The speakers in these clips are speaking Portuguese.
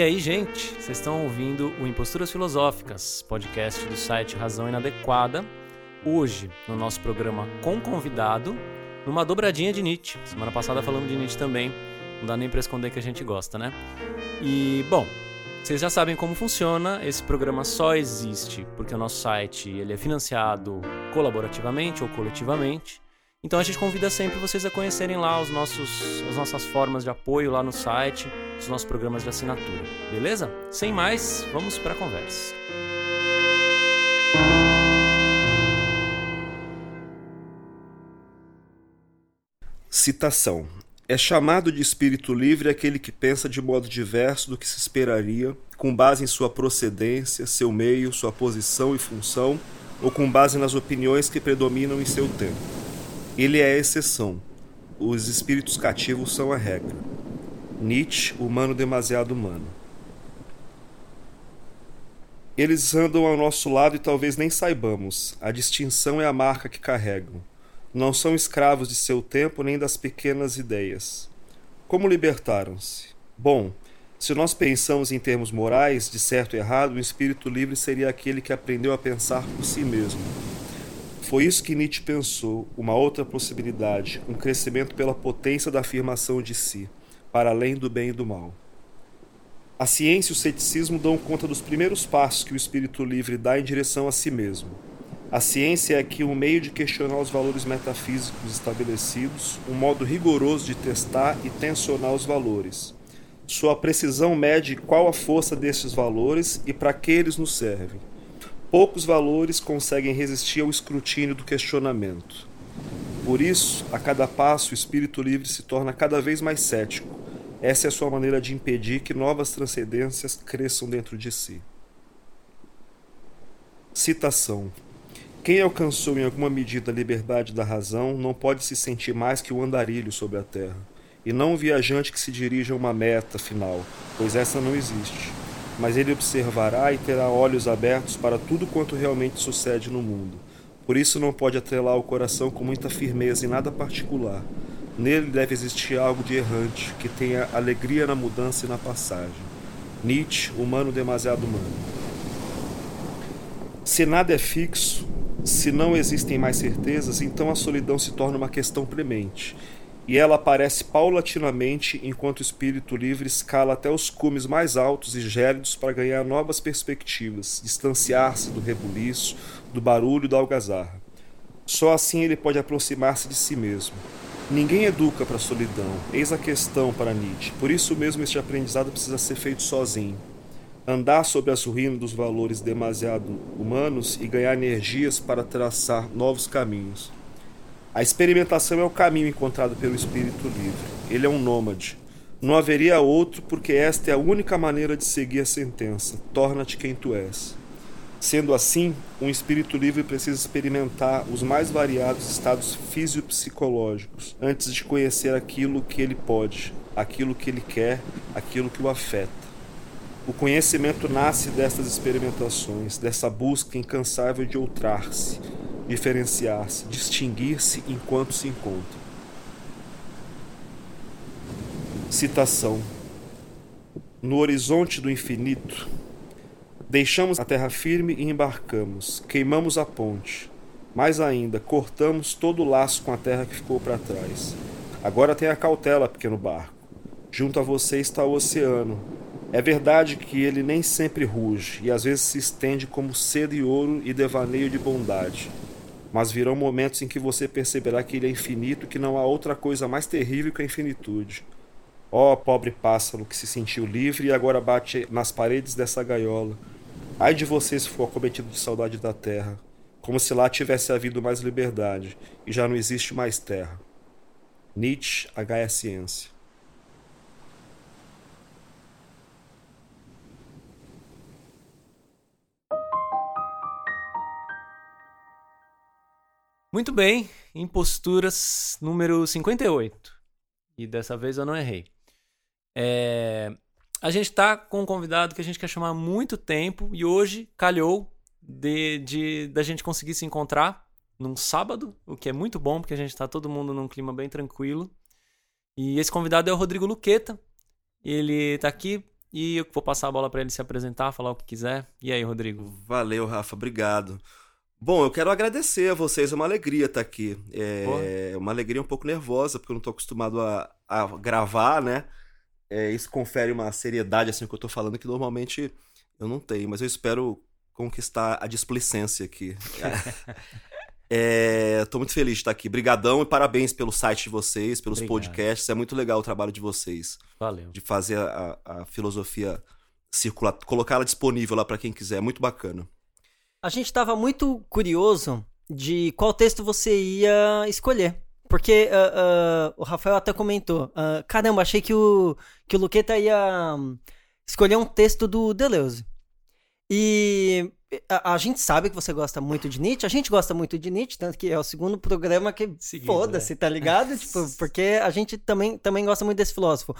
E aí, gente, vocês estão ouvindo o Imposturas Filosóficas, podcast do site Razão Inadequada. Hoje, no nosso programa com convidado, numa dobradinha de Nietzsche. Semana passada falamos de Nietzsche também, não dá nem para esconder que a gente gosta, né? E, bom, vocês já sabem como funciona, esse programa só existe porque o nosso site ele é financiado colaborativamente ou coletivamente. Então a gente convida sempre vocês a conhecerem lá os nossos, as nossas formas de apoio lá no site, os nossos programas de assinatura, beleza? Sem mais, vamos para a conversa. Citação: É chamado de espírito livre aquele que pensa de modo diverso do que se esperaria, com base em sua procedência, seu meio, sua posição e função, ou com base nas opiniões que predominam em seu tempo. Ele é a exceção. Os espíritos cativos são a regra. Nietzsche, humano demasiado humano. Eles andam ao nosso lado e talvez nem saibamos. A distinção é a marca que carregam. Não são escravos de seu tempo nem das pequenas ideias. Como libertaram-se? Bom, se nós pensamos em termos morais, de certo e errado, o espírito livre seria aquele que aprendeu a pensar por si mesmo foi isso que Nietzsche pensou, uma outra possibilidade, um crescimento pela potência da afirmação de si, para além do bem e do mal. A ciência e o ceticismo dão conta dos primeiros passos que o espírito livre dá em direção a si mesmo. A ciência é aqui um meio de questionar os valores metafísicos estabelecidos, um modo rigoroso de testar e tensionar os valores. Sua precisão mede qual a força destes valores e para que eles nos servem. Poucos valores conseguem resistir ao escrutínio do questionamento. Por isso, a cada passo, o espírito livre se torna cada vez mais cético. Essa é a sua maneira de impedir que novas transcendências cresçam dentro de si. Citação: Quem alcançou em alguma medida a liberdade da razão não pode se sentir mais que um andarilho sobre a terra, e não um viajante que se dirige a uma meta final, pois essa não existe mas ele observará e terá olhos abertos para tudo quanto realmente sucede no mundo. Por isso não pode atrelar o coração com muita firmeza em nada particular. Nele deve existir algo de errante, que tenha alegria na mudança e na passagem. Nietzsche, humano demasiado humano. Se nada é fixo, se não existem mais certezas, então a solidão se torna uma questão premente e ela aparece paulatinamente enquanto o espírito livre escala até os cumes mais altos e gélidos para ganhar novas perspectivas, distanciar-se do rebuliço, do barulho da algazarra. Só assim ele pode aproximar-se de si mesmo. Ninguém educa para a solidão, eis a questão para Nietzsche. Por isso mesmo este aprendizado precisa ser feito sozinho. Andar sobre as ruínas dos valores demasiado humanos e ganhar energias para traçar novos caminhos. A experimentação é o caminho encontrado pelo espírito livre. Ele é um nômade. Não haveria outro, porque esta é a única maneira de seguir a sentença: torna-te quem tu és. Sendo assim, um espírito livre precisa experimentar os mais variados estados fisiopsicológicos antes de conhecer aquilo que ele pode, aquilo que ele quer, aquilo que o afeta. O conhecimento nasce destas experimentações, dessa busca incansável de outrar-se, diferenciar-se, distinguir-se enquanto se encontra. Citação: No horizonte do infinito, deixamos a terra firme e embarcamos, queimamos a ponte. Mais ainda, cortamos todo o laço com a terra que ficou para trás. Agora tenha cautela, pequeno barco. Junto a você está o oceano. É verdade que ele nem sempre ruge e às vezes se estende como sede e ouro e devaneio de bondade mas virão momentos em que você perceberá que ele é infinito e que não há outra coisa mais terrível que a infinitude. Ó oh, pobre pássaro que se sentiu livre e agora bate nas paredes dessa gaiola. Ai de você se for acometido de saudade da terra, como se lá tivesse havido mais liberdade e já não existe mais terra. Nietzsche, H. Ciência. Muito bem, imposturas número 58. E dessa vez eu não errei. É... a gente tá com um convidado que a gente quer chamar há muito tempo e hoje calhou de, de da gente conseguir se encontrar num sábado, o que é muito bom porque a gente tá todo mundo num clima bem tranquilo. E esse convidado é o Rodrigo Luqueta. Ele tá aqui e eu vou passar a bola para ele se apresentar, falar o que quiser. E aí, Rodrigo? Valeu, Rafa, obrigado. Bom, eu quero agradecer a vocês, é uma alegria estar aqui. É uma alegria um pouco nervosa, porque eu não estou acostumado a, a gravar, né? É, isso confere uma seriedade assim que eu estou falando que normalmente eu não tenho, mas eu espero conquistar a displicência aqui. É, tô muito feliz de estar aqui. Brigadão e parabéns pelo site de vocês, pelos Obrigado. podcasts. É muito legal o trabalho de vocês. Valeu. De fazer a, a filosofia circular, colocá-la disponível lá para quem quiser. É muito bacana. A gente estava muito curioso de qual texto você ia escolher. Porque uh, uh, o Rafael até comentou: uh, caramba, achei que o, que o Luqueta ia um, escolher um texto do Deleuze. E a, a, gente sabe que você gosta muito de Nietzsche, a gente gosta muito de Nietzsche, tanto que é o segundo programa que foda-se, é. tá ligado? tipo, porque a gente também, também gosta muito desse filósofo.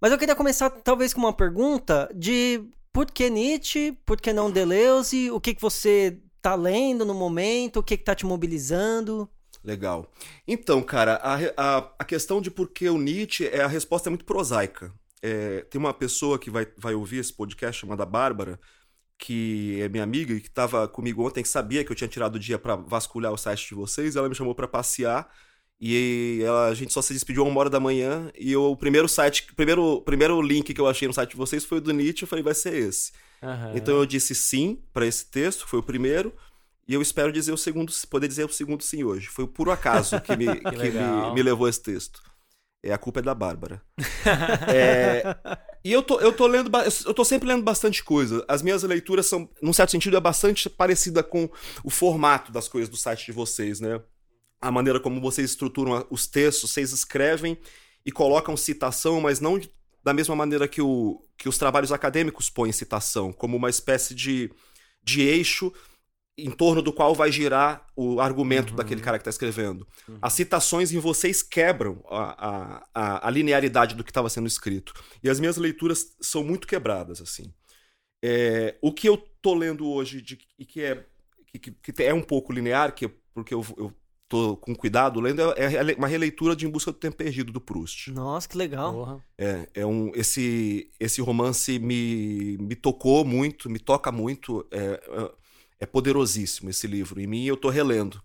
Mas eu queria começar talvez com uma pergunta de por que Nietzsche? Por que não Deleuze? O que, que você tá lendo no momento? O que, que tá te mobilizando? Legal. Então, cara, a, a, a questão de por que o Nietzsche, é a resposta é muito prosaica. É, tem uma pessoa que vai, vai ouvir esse podcast chamada Bárbara, que é minha amiga e que estava comigo ontem, que sabia que eu tinha tirado o dia para vasculhar o site de vocês, ela me chamou para passear e ela, a gente só se despediu uma hora da manhã e eu, o primeiro site, primeiro, primeiro link que eu achei no site de vocês foi o do Nietzsche, eu falei, vai ser esse. Uhum. Então eu disse sim para esse texto, foi o primeiro. E eu espero dizer o segundo, poder dizer o segundo sim hoje. Foi o puro acaso que me, que, que me, me, levou a esse texto. É, a culpa é da Bárbara. é, e eu tô, eu tô lendo, eu tô sempre lendo bastante coisa. As minhas leituras são, num certo sentido, é bastante parecida com o formato das coisas do site de vocês, né? A maneira como vocês estruturam os textos, vocês escrevem e colocam citação, mas não da mesma maneira que, o, que os trabalhos acadêmicos põem citação, como uma espécie de, de eixo em torno do qual vai girar o argumento uhum. daquele cara que está escrevendo. Uhum. As citações em vocês quebram a, a, a linearidade do que estava sendo escrito. E as minhas leituras são muito quebradas, assim. É, o que eu tô lendo hoje de, e que é, que, que é um pouco linear, que, porque eu, eu tô com cuidado lendo, é, é uma releitura de Em Busca do Tempo Perdido, do Proust. Nossa, que legal. É, é um, esse, esse romance me, me tocou muito, me toca muito. É, é, é poderosíssimo esse livro. Em mim, eu tô relendo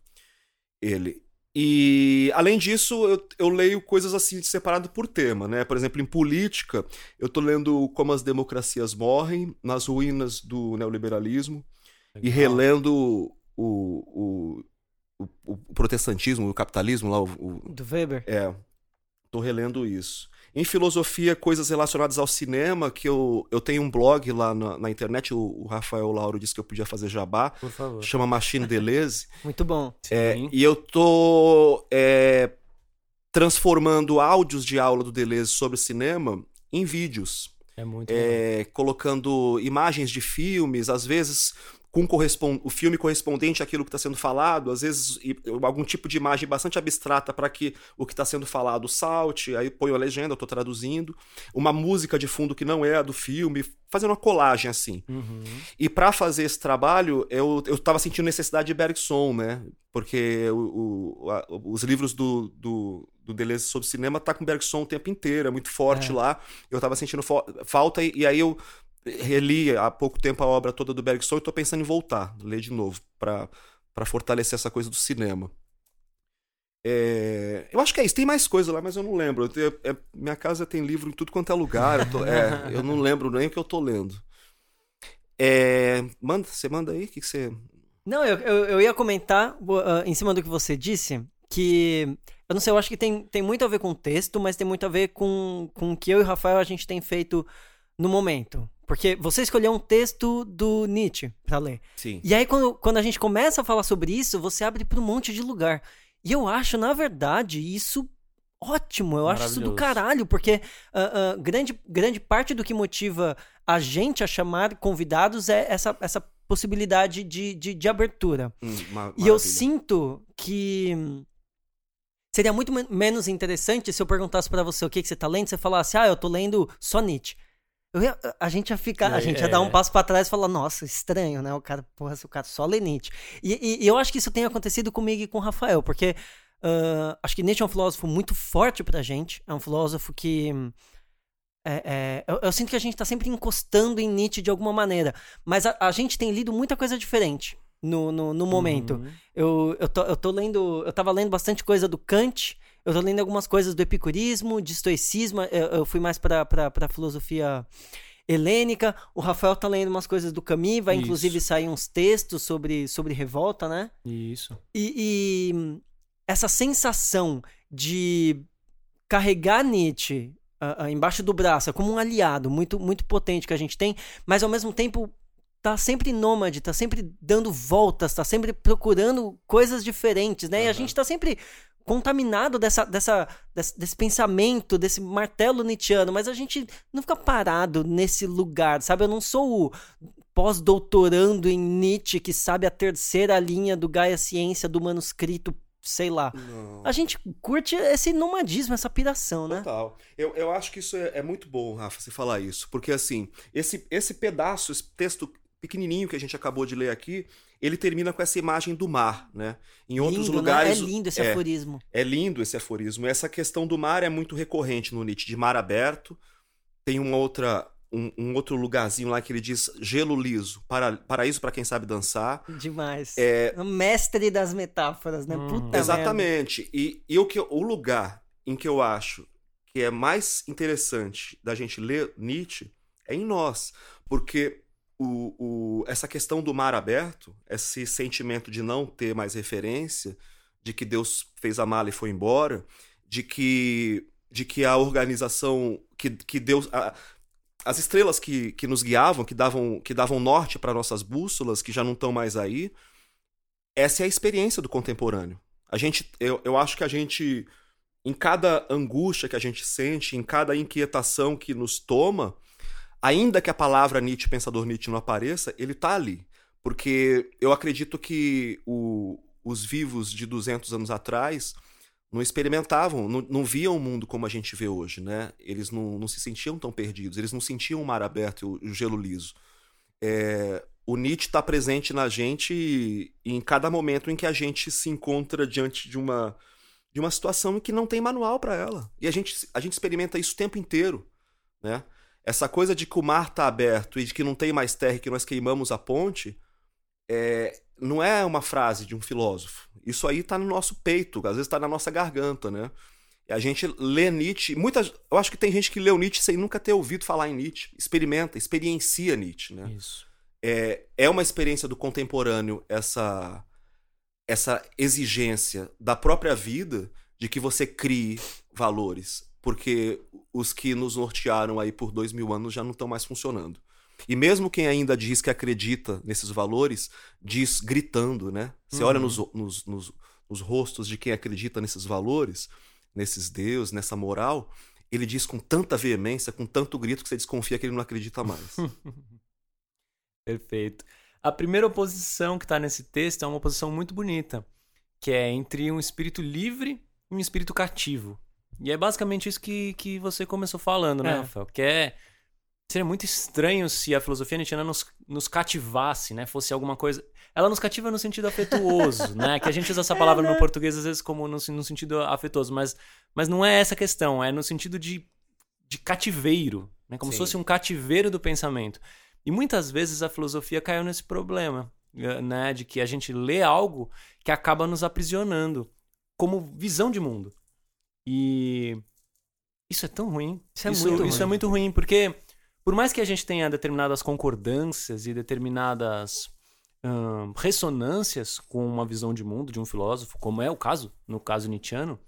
ele. E, além disso, eu, eu, leio coisas assim separado por tema, né? Por exemplo, em política, eu tô lendo Como as Democracias Morrem, Nas Ruínas do Neoliberalismo, Legal. e relendo o, o, o, o, protestantismo, o capitalismo lá. O, Do Weber? É. Tô relendo isso. Em filosofia, coisas relacionadas ao cinema, que eu, eu tenho um blog lá na, na internet, o, o, Rafael Lauro disse que eu podia fazer jabá. Por favor. Chama Machine Deleuze. Muito bom. É, e eu tô é, transformando áudios de aula do Deleuze sobre cinema em vídeos. É muito é, Colocando imagens de filmes, às vezes com correspond... o filme correspondente àquilo que está sendo falado, às vezes algum tipo de imagem bastante abstrata para que o que está sendo falado salte, aí põe a legenda, eu estou traduzindo, uma música de fundo que não é a do filme, fazendo uma colagem assim. Uhum. E para fazer esse trabalho, eu, eu tava sentindo necessidade de Bergson, né? Porque o, o, a, os livros do, do, do Deleuze sobre cinema tá com Bergson o tempo inteiro, é muito forte é. lá. Eu estava sentindo falta e, e aí eu reli há pouco tempo a obra toda do Bergson e estou pensando em voltar, ler de novo, para fortalecer essa coisa do cinema. É, eu acho que é isso. Tem mais coisa lá, mas eu não lembro. Eu é, minha casa tem livro em tudo quanto é lugar. Eu, tô, é, eu não lembro nem o que eu tô lendo. É, manda, você manda aí? O que, que você. Não, eu, eu, eu ia comentar uh, em cima do que você disse que. Eu não sei, eu acho que tem, tem muito a ver com o texto, mas tem muito a ver com, com o que eu e o Rafael a gente tem feito no momento. Porque você escolheu um texto do Nietzsche para ler. Sim. E aí, quando, quando a gente começa a falar sobre isso, você abre para um monte de lugar. E eu acho, na verdade, isso ótimo. Eu acho isso do caralho, porque uh, uh, grande, grande parte do que motiva a gente a chamar convidados é essa, essa possibilidade de, de, de abertura. Hum, e eu sinto que. Seria muito menos interessante se eu perguntasse para você o que, que você tá lendo, você falasse, ah, eu tô lendo só Nietzsche. Ia, a gente ia ficar, a gente ia é. dar um passo para trás e falar, nossa, estranho, né? O cara, porra, o cara só lê Nietzsche. E, e, e, eu acho que isso tem acontecido comigo e com o Rafael, porque uh, acho que Nietzsche é um filósofo muito forte pra gente, é um filósofo que. É, é, eu, eu, sinto que a gente tá sempre encostando em Nietzsche de alguma maneira, mas a, a gente tem lido muita coisa diferente no, no, no momento. Uhum. Eu, eu, tô, eu tô lendo, eu tava lendo bastante coisa do Kant, eu tô lendo algumas coisas do epicurismo, de estoicismo, eu, eu fui mais pra, pra, pra filosofia helênica. O Rafael tá lendo umas coisas do Camus, vai Isso. inclusive sair uns textos sobre, sobre revolta, né? Isso. E, e essa sensação de carregar Nietzsche uh, uh, embaixo do braço, é como um aliado muito, muito potente que a gente tem, mas ao mesmo tempo tá sempre nômade, tá sempre dando voltas, tá sempre procurando coisas diferentes, né? Uhum. E a gente tá sempre contaminado dessa, dessa, desse, desse, pensamento, desse martelo nietzschiano, mas a gente não fica parado nesse lugar, sabe? Eu não sou o pós-doutorando em Nietzsche que sabe a terceira linha do Gaia Ciência do manuscrito sei lá. Não. A gente curte esse nomadismo, essa piração, né? Total. Eu, eu acho que isso é, é, muito bom, Rafa, você falar isso. Porque, assim, esse, esse pedaço, esse texto pequenininho que a gente acabou de ler aqui, ele termina com essa imagem do mar, né? Em outros lindo, lugares. Né? É lindo esse é, aforismo. É lindo esse aforismo. Essa questão do mar é muito recorrente no Nietzsche, de mar aberto. Tem uma outra. Um, um outro lugarzinho lá que ele diz gelo liso, para, paraíso para quem sabe dançar. Demais. É... O mestre das metáforas, né? Hum. Puta Exatamente. E, e o, que, o lugar em que eu acho que é mais interessante da gente ler Nietzsche é em nós. Porque o, o, essa questão do mar aberto, esse sentimento de não ter mais referência, de que Deus fez a mala e foi embora, de que, de que a organização, que, que Deus. A, as estrelas que, que nos guiavam, que davam, que davam norte para nossas bússolas, que já não estão mais aí, essa é a experiência do contemporâneo. A gente, eu, eu acho que a gente, em cada angústia que a gente sente, em cada inquietação que nos toma, ainda que a palavra Nietzsche, pensador Nietzsche, não apareça, ele está ali. Porque eu acredito que o, os vivos de 200 anos atrás não experimentavam, não, não viam o mundo como a gente vê hoje, né? Eles não, não se sentiam tão perdidos, eles não sentiam o mar aberto e o, o gelo liso. É, o Nietzsche está presente na gente em cada momento em que a gente se encontra diante de uma, de uma situação que não tem manual para ela. E a gente, a gente experimenta isso o tempo inteiro, né? Essa coisa de que o mar está aberto e de que não tem mais terra e que nós queimamos a ponte, é, não é uma frase de um filósofo. Isso aí está no nosso peito, às vezes está na nossa garganta, né? A gente lê Nietzsche. Muitas, eu acho que tem gente que leu Nietzsche sem nunca ter ouvido falar em Nietzsche. Experimenta, experiencia Nietzsche, né? Isso. É, é uma experiência do contemporâneo essa essa exigência da própria vida de que você crie valores, porque os que nos nortearam aí por dois mil anos já não estão mais funcionando. E mesmo quem ainda diz que acredita nesses valores, diz gritando, né? Você uhum. olha nos, nos, nos, nos, rostos de quem acredita nesses valores, nesses deuses, nessa moral, ele diz com tanta veemência, com tanto grito, que você desconfia que ele não acredita mais. Perfeito. A primeira oposição que está nesse texto é uma oposição muito bonita, que é entre um espírito livre e um espírito cativo. E é basicamente isso que, que você começou falando, né, é. Rafael? Que é. Seria muito estranho se a filosofia nietzschiana nos, nos cativasse, né? Fosse alguma coisa. Ela nos cativa no sentido afetuoso, né? Que a gente usa essa palavra é, né? no português às vezes como no, no sentido afetuoso, mas, mas não é essa a questão, é no sentido de, de cativeiro, né? Como Sim. se fosse um cativeiro do pensamento. E muitas vezes a filosofia caiu nesse problema, né? De que a gente lê algo que acaba nos aprisionando como visão de mundo. E isso é tão ruim. Isso é, isso, muito, isso ruim. é muito ruim, porque por mais que a gente tenha determinadas concordâncias e determinadas hum, ressonâncias com uma visão de mundo de um filósofo, como é o caso, no caso nietzschiano,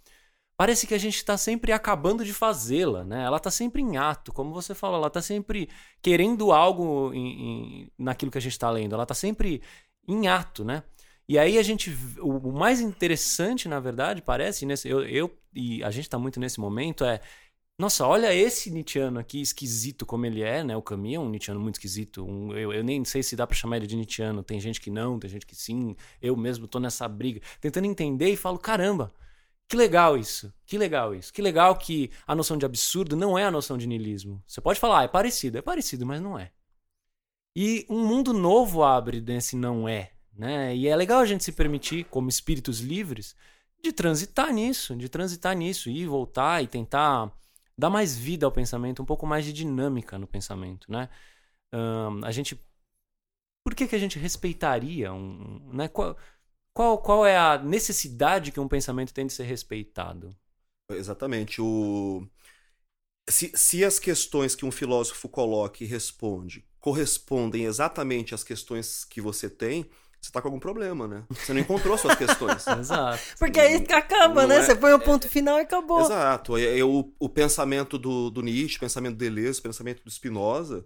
parece que a gente está sempre acabando de fazê-la, né? Ela está sempre em ato, como você fala, ela está sempre querendo algo em, em, naquilo que a gente está lendo, ela está sempre em ato, né? E aí a gente. O, mais interessante, na verdade, parece, nesse, eu, eu e a gente está muito nesse momento, é. Nossa, olha esse Nietzscheano aqui, esquisito como ele é, né? O Camus é um Nietzscheano muito esquisito. Um, eu, eu nem sei se dá para chamar ele de Nietzscheano. Tem gente que não, tem gente que sim. Eu mesmo tô nessa briga, tentando entender e falo, caramba, Que legal isso. Que legal isso. Que legal que a noção de absurdo não é a noção de niilismo. Você pode falar, ah, é parecido, é parecido, mas não é. E um mundo novo abre desse não é, né? E é legal a gente se permitir, como espíritos livres, de transitar nisso, de transitar nisso, ir voltar e tentar dar mais vida ao pensamento, um pouco mais de dinâmica no pensamento, né? Um, a gente, por que que a gente respeitaria um, né? Qual, qual, qual é a necessidade que um pensamento tem de ser respeitado? Exatamente. O... Se, se as questões que um filósofo coloca e responde correspondem exatamente às questões que você tem, você tá com algum problema, né? Você não encontrou suas questões. Exato. Porque aí acaba, né? é- Você põe o ponto final e acabou. Exato. O, o pensamento do, do Nietzsche, o pensamento do Deleuze, o pensamento do Spinoza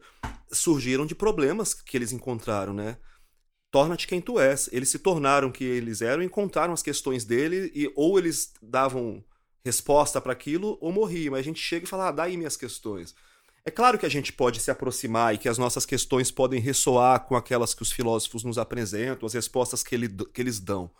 surgiram de problemas que eles encontraram, né? Torna-te quem tu és. Eles se tornaram que eles eram, encontraram as questões dele e ou eles davam resposta para aquilo ou morriam. Mas a gente chega e fala, ah, dá aí minhas questões. É claro que a gente pode se aproximar e que as nossas questões podem ressoar com aquelas que os filósofos nos apresentam, as respostas que, ele, que eles dão.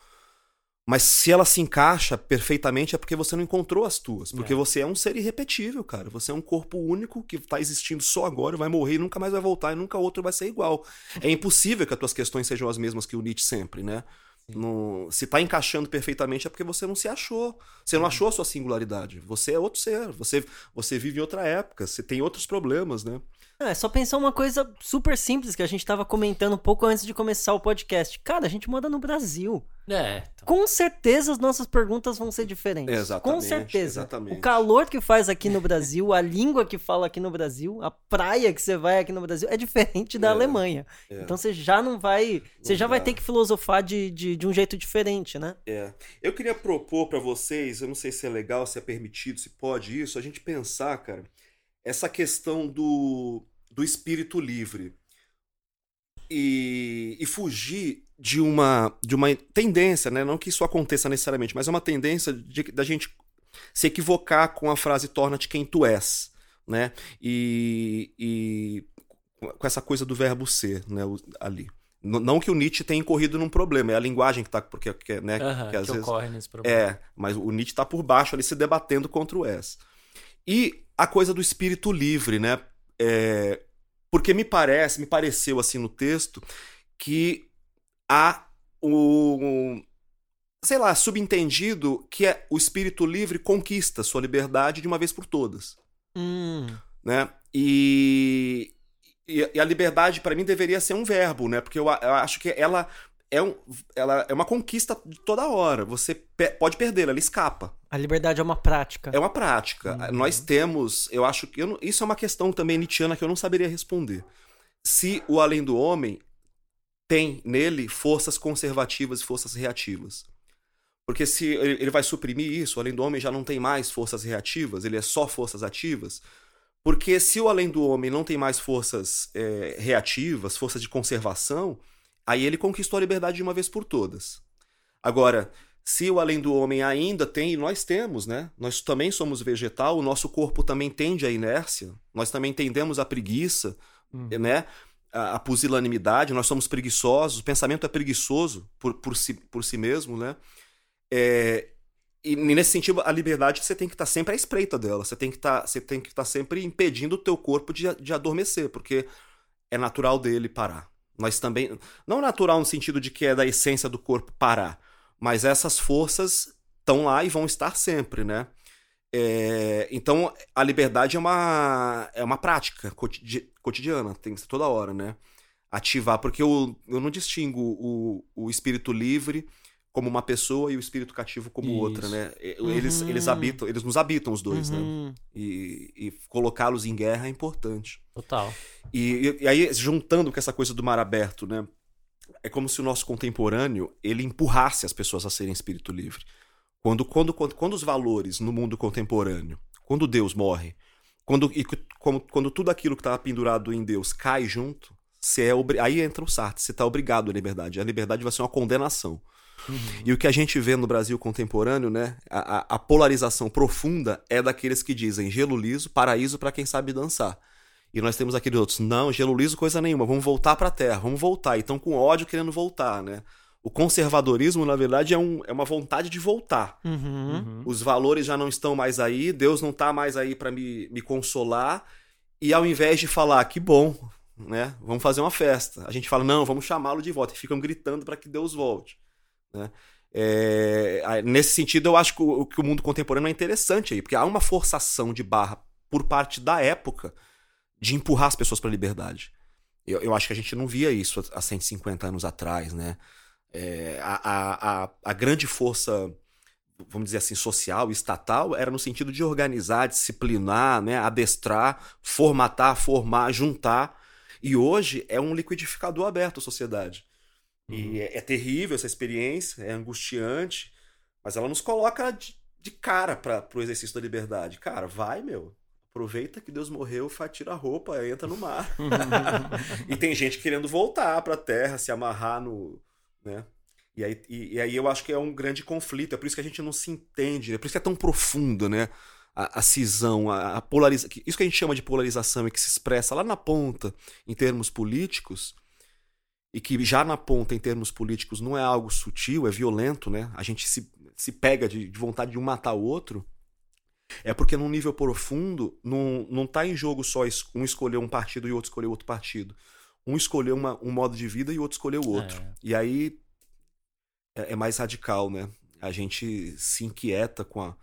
Mas se ela se encaixa perfeitamente é porque você não encontrou as tuas. Porque É. você é um ser irrepetível, cara. Você é um corpo único que tá existindo só agora, vai morrer e nunca mais vai voltar e nunca outro vai ser igual. É impossível que as tuas questões sejam as mesmas que o Nietzsche sempre, né? No- se tá encaixando perfeitamente é porque você não se achou. Você não achou a sua singularidade. Você é outro ser. Você, você vive em outra época. Você tem outros problemas, né? É, só pensar uma coisa super simples que a gente tava comentando um pouco antes de começar o podcast. Cara, a gente mora no Brasil. É. então. Com certeza as nossas perguntas vão ser diferentes. Exatamente, Com certeza. exatamente. O calor que faz aqui no Brasil, a língua que fala aqui no Brasil, a praia que você vai aqui no Brasil é diferente da É, Alemanha. é. Então você já não vai. Você Não já vai dá. ter que filosofar de, de, de um jeito diferente, né? É. Eu queria propor pra vocês, eu não sei se é legal, se é permitido, se pode isso, a gente pensar, cara, essa questão do, do espírito livre e, e fugir de uma, de uma tendência, né? Não que isso aconteça necessariamente, mas é uma tendência de, da gente se equivocar com a frase torna-te quem tu és, né? E, e com essa coisa do verbo ser, né? Ali. Não que o Nietzsche tenha incorrido num problema, é a linguagem que tá. Porque, que, né, que às que vezes. ocorre nesse problema. É, mas o Nietzsche tá por baixo ali se debatendo contra o S. E a coisa do espírito livre, né? É, porque me parece, me pareceu assim no texto, que há o. sei lá, subentendido que é o espírito livre conquista sua liberdade de uma vez por todas Hum. né? E, e, e a liberdade para mim deveria ser um verbo, né? Porque eu, eu acho que ela é, um, ela é uma conquista de toda hora. Você pe- pode perder, ela escapa. A liberdade é uma prática. É uma prática. Uhum. Nós temos, eu acho que eu não- isso é uma questão também nietzschiana que eu não saberia responder. Se o além do homem tem nele forças conservativas e forças reativas. Porque se ele vai suprimir isso, o além do homem já não tem mais forças reativas, ele é só forças ativas. Porque se o além do homem não tem mais forças é, reativas, forças de conservação, aí ele conquistou a liberdade de uma vez por todas. Agora, se o além do homem ainda tem, e nós temos, né? Nós também somos vegetal, o nosso corpo também tende à inércia, nós também tendemos à preguiça, Hum. né? A, pusilanimidade, nós somos preguiçosos, o pensamento é preguiçoso por, por, si, por si mesmo, né? É, e nesse sentido, a liberdade você tem que estar sempre à espreita dela, você tem que que estar sempre impedindo o teu corpo de, de adormecer, porque é natural dele parar. Nós também, não natural no sentido de que é da essência do corpo parar, mas essas forças estão lá e vão estar sempre, né? É, então, a liberdade é uma, é uma prática cotidi- cotidiana, tem que ser toda hora, né? Ativar, porque eu, eu não distingo o, o espírito livre como uma pessoa e o espírito cativo como Isso. outra, né? Eles, Uhum. eles habitam, eles nos habitam os dois, né? Uhum. E, e colocá-los em guerra é importante. Total. E, e aí, juntando com essa coisa do mar aberto, né? É como se o nosso contemporâneo ele empurrasse as pessoas a serem espírito livre. Quando, quando, quando, quando os valores no mundo contemporâneo, quando Deus morre, quando, e, como- quando tudo aquilo que estava pendurado em Deus cai junto, você é obri- aí entra o Sartre, você está obrigado à liberdade. A liberdade vai ser uma condenação. E o que a gente vê no Brasil contemporâneo, né? A, a- a polarização profunda é daqueles que dizem gelo liso, paraíso para quem sabe dançar. E nós temos aqueles outros, não, gelo liso coisa nenhuma, vamos voltar pra terra, vamos voltar. E estão com ódio querendo voltar, né? O conservadorismo, na verdade, é, um, é uma vontade de voltar. Uhum. Uhum. Os valores já não estão mais aí, Deus não está mais aí para me, me consolar. E ao invés de falar, que bom, né? Vamos fazer uma festa. A gente fala, não, vamos chamá-lo de volta. E ficam gritando para que Deus volte. Né? É, nesse sentido, eu acho que o, que o mundo contemporâneo é interessante aí, porque há uma forçação de barra por parte da época de empurrar as pessoas para a liberdade. Eu, eu, acho que a gente não via isso há 150 anos atrás, né? É, a, a, a, grande força, vamos dizer assim, social, estatal, era no sentido de organizar, disciplinar, né? adestrar, formatar, formar, juntar. E hoje é um liquidificador aberto à sociedade. Uhum. E é, é, terrível essa experiência, é angustiante, mas ela nos coloca de, de cara para o exercício da liberdade. Cara, vai, meu. Aproveita que Deus morreu, tira a roupa, entra no mar. e tem gente querendo voltar para a terra, se amarrar no. Né? E, aí, e, e, aí eu acho que é um grande conflito. É por isso que a gente não se entende. É por isso que é tão profundo, né? A, a cisão, a, a polarização. Isso que a gente chama de polarização e que se expressa lá na ponta, em termos políticos, e que já na ponta, em termos políticos, não é algo sutil, é violento, né? A gente se, se pega de, de vontade de um matar o outro é porque num nível profundo não, não tá em jogo só um escolher um partido e outro escolher outro partido. Um escolher uma, um modo de vida e o outro escolher o outro. É. E aí é, é, mais radical, né? A gente se inquieta com a,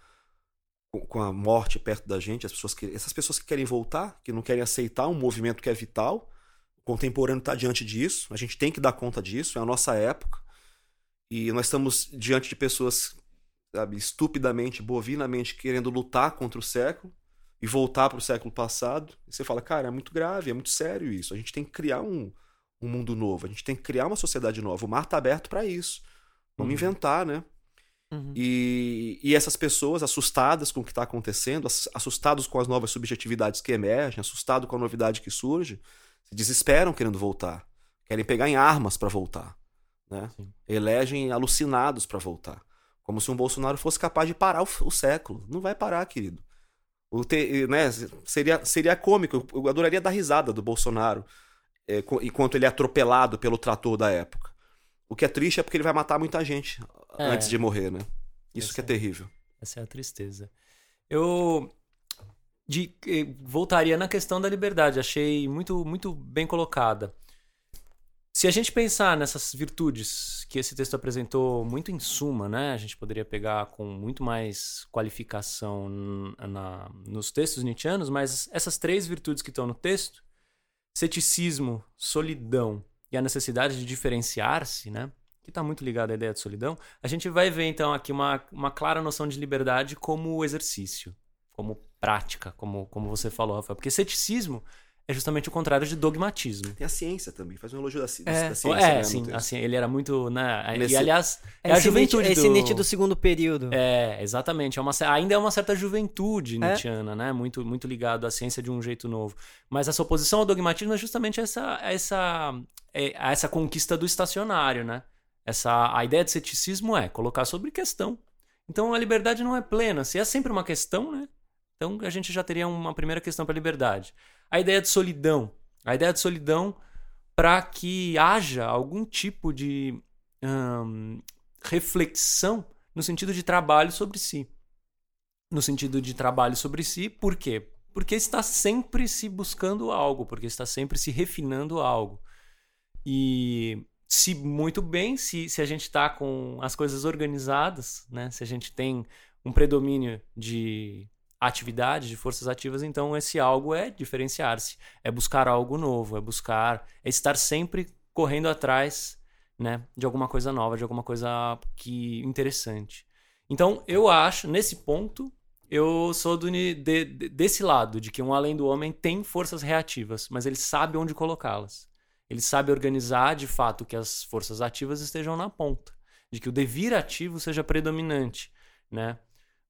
com a morte perto da gente, as pessoas que, essas pessoas que querem voltar, que não querem aceitar um movimento que é vital. O contemporâneo está diante disso, a gente tem que dar conta disso, é a nossa época. E nós estamos diante de pessoas sabe, estupidamente, bovinamente querendo lutar contra o século e voltar para o século passado. E você fala, cara, é muito grave, é muito sério isso. A gente tem que criar um, um mundo novo, a gente tem que criar uma sociedade nova. O mar está aberto para isso. Vamos uhum. inventar, né? Uhum. E, e essas pessoas assustadas com o que está acontecendo, assustados com as novas subjetividades que emergem, assustados com a novidade que surge, se desesperam querendo voltar. Querem pegar em armas para voltar. Né? Elegem alucinados para voltar. Como se um Bolsonaro fosse capaz de parar o, o século. Não vai parar, querido. Te, né, seria, seria cômico. Eu adoraria dar risada do Bolsonaro é, enquanto ele é atropelado pelo trator da época. O que é triste é porque ele vai matar muita gente é. antes de morrer, né? Isso essa, que é terrível. Essa é a tristeza. Eu de, voltaria na questão da liberdade. Achei muito, muito bem colocada. Se a gente pensar nessas virtudes que esse texto apresentou muito em suma, né? A gente poderia pegar com muito mais qualificação na, nos textos nietzschianos, mas essas três virtudes que estão no texto, ceticismo, solidão e a necessidade de diferenciar-se, né? Que está muito ligado à ideia de solidão, a gente vai ver então aqui uma, uma clara noção de liberdade como exercício, como prática, como, como você falou, Rafael. Porque ceticismo é justamente o contrário de dogmatismo. Tem a ciência também, faz um elogio da, ci é. da ciência. É, né, sim, assim, ele era muito. Né, Nesse... E aliás, é, é a juventude. Esse do... Nietzsche do segundo período. É, exatamente. É uma, ainda é uma certa juventude é. nietzschiana, né? Muito, muito ligado à ciência de um jeito novo. Mas essa oposição ao dogmatismo é justamente essa, essa, é, essa conquista do estacionário, né? Essa, a ideia de ceticismo é colocar sobre questão. Então a liberdade não é plena. Se é sempre uma questão, né? Então a gente já teria uma primeira questão para a liberdade a ideia de solidão. A ideia de solidão para que haja algum tipo de hum, reflexão no sentido de trabalho sobre si. No sentido de trabalho sobre si, por quê? Porque está sempre se buscando algo, porque está sempre se refinando algo. E se muito bem, se, se a gente está com as coisas organizadas, né? se a gente tem um predomínio de atividade, de forças ativas, então esse algo é diferenciar-se, é buscar algo novo, é buscar, é estar sempre correndo atrás, né, de alguma coisa nova, de alguma coisa que interessante. Então, eu acho, nesse ponto, eu sou do, de, de, desse lado, de que um além do homem tem forças reativas, mas ele sabe onde colocá-las. Ele sabe organizar de fato que as forças ativas estejam na ponta, de que o devir ativo seja predominante, né?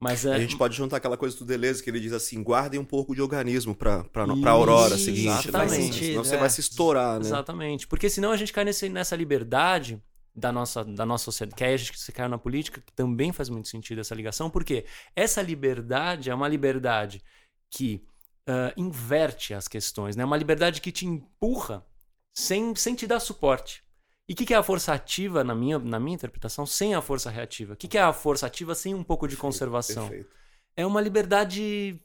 Mas é... A gente pode juntar aquela coisa do Deleuze que ele diz assim: guardem um pouco de organismo para a aurora seguinte. Né? Exatamente. Né? Senão você é. vai se estourar, né? Exatamente. Porque senão a gente cai nesse, nessa liberdade da nossa, da nossa sociedade, que aí a gente se caiu na política, que também faz muito sentido essa ligação, porque essa liberdade é uma liberdade que uh, inverte as questões, né? É uma liberdade que te empurra sem, sem te dar suporte. E o que, que é a força ativa, na minha, na minha interpretação, sem a força reativa? O que, que é a força ativa sem um pouco de conservação? Perfeito. É uma liberdade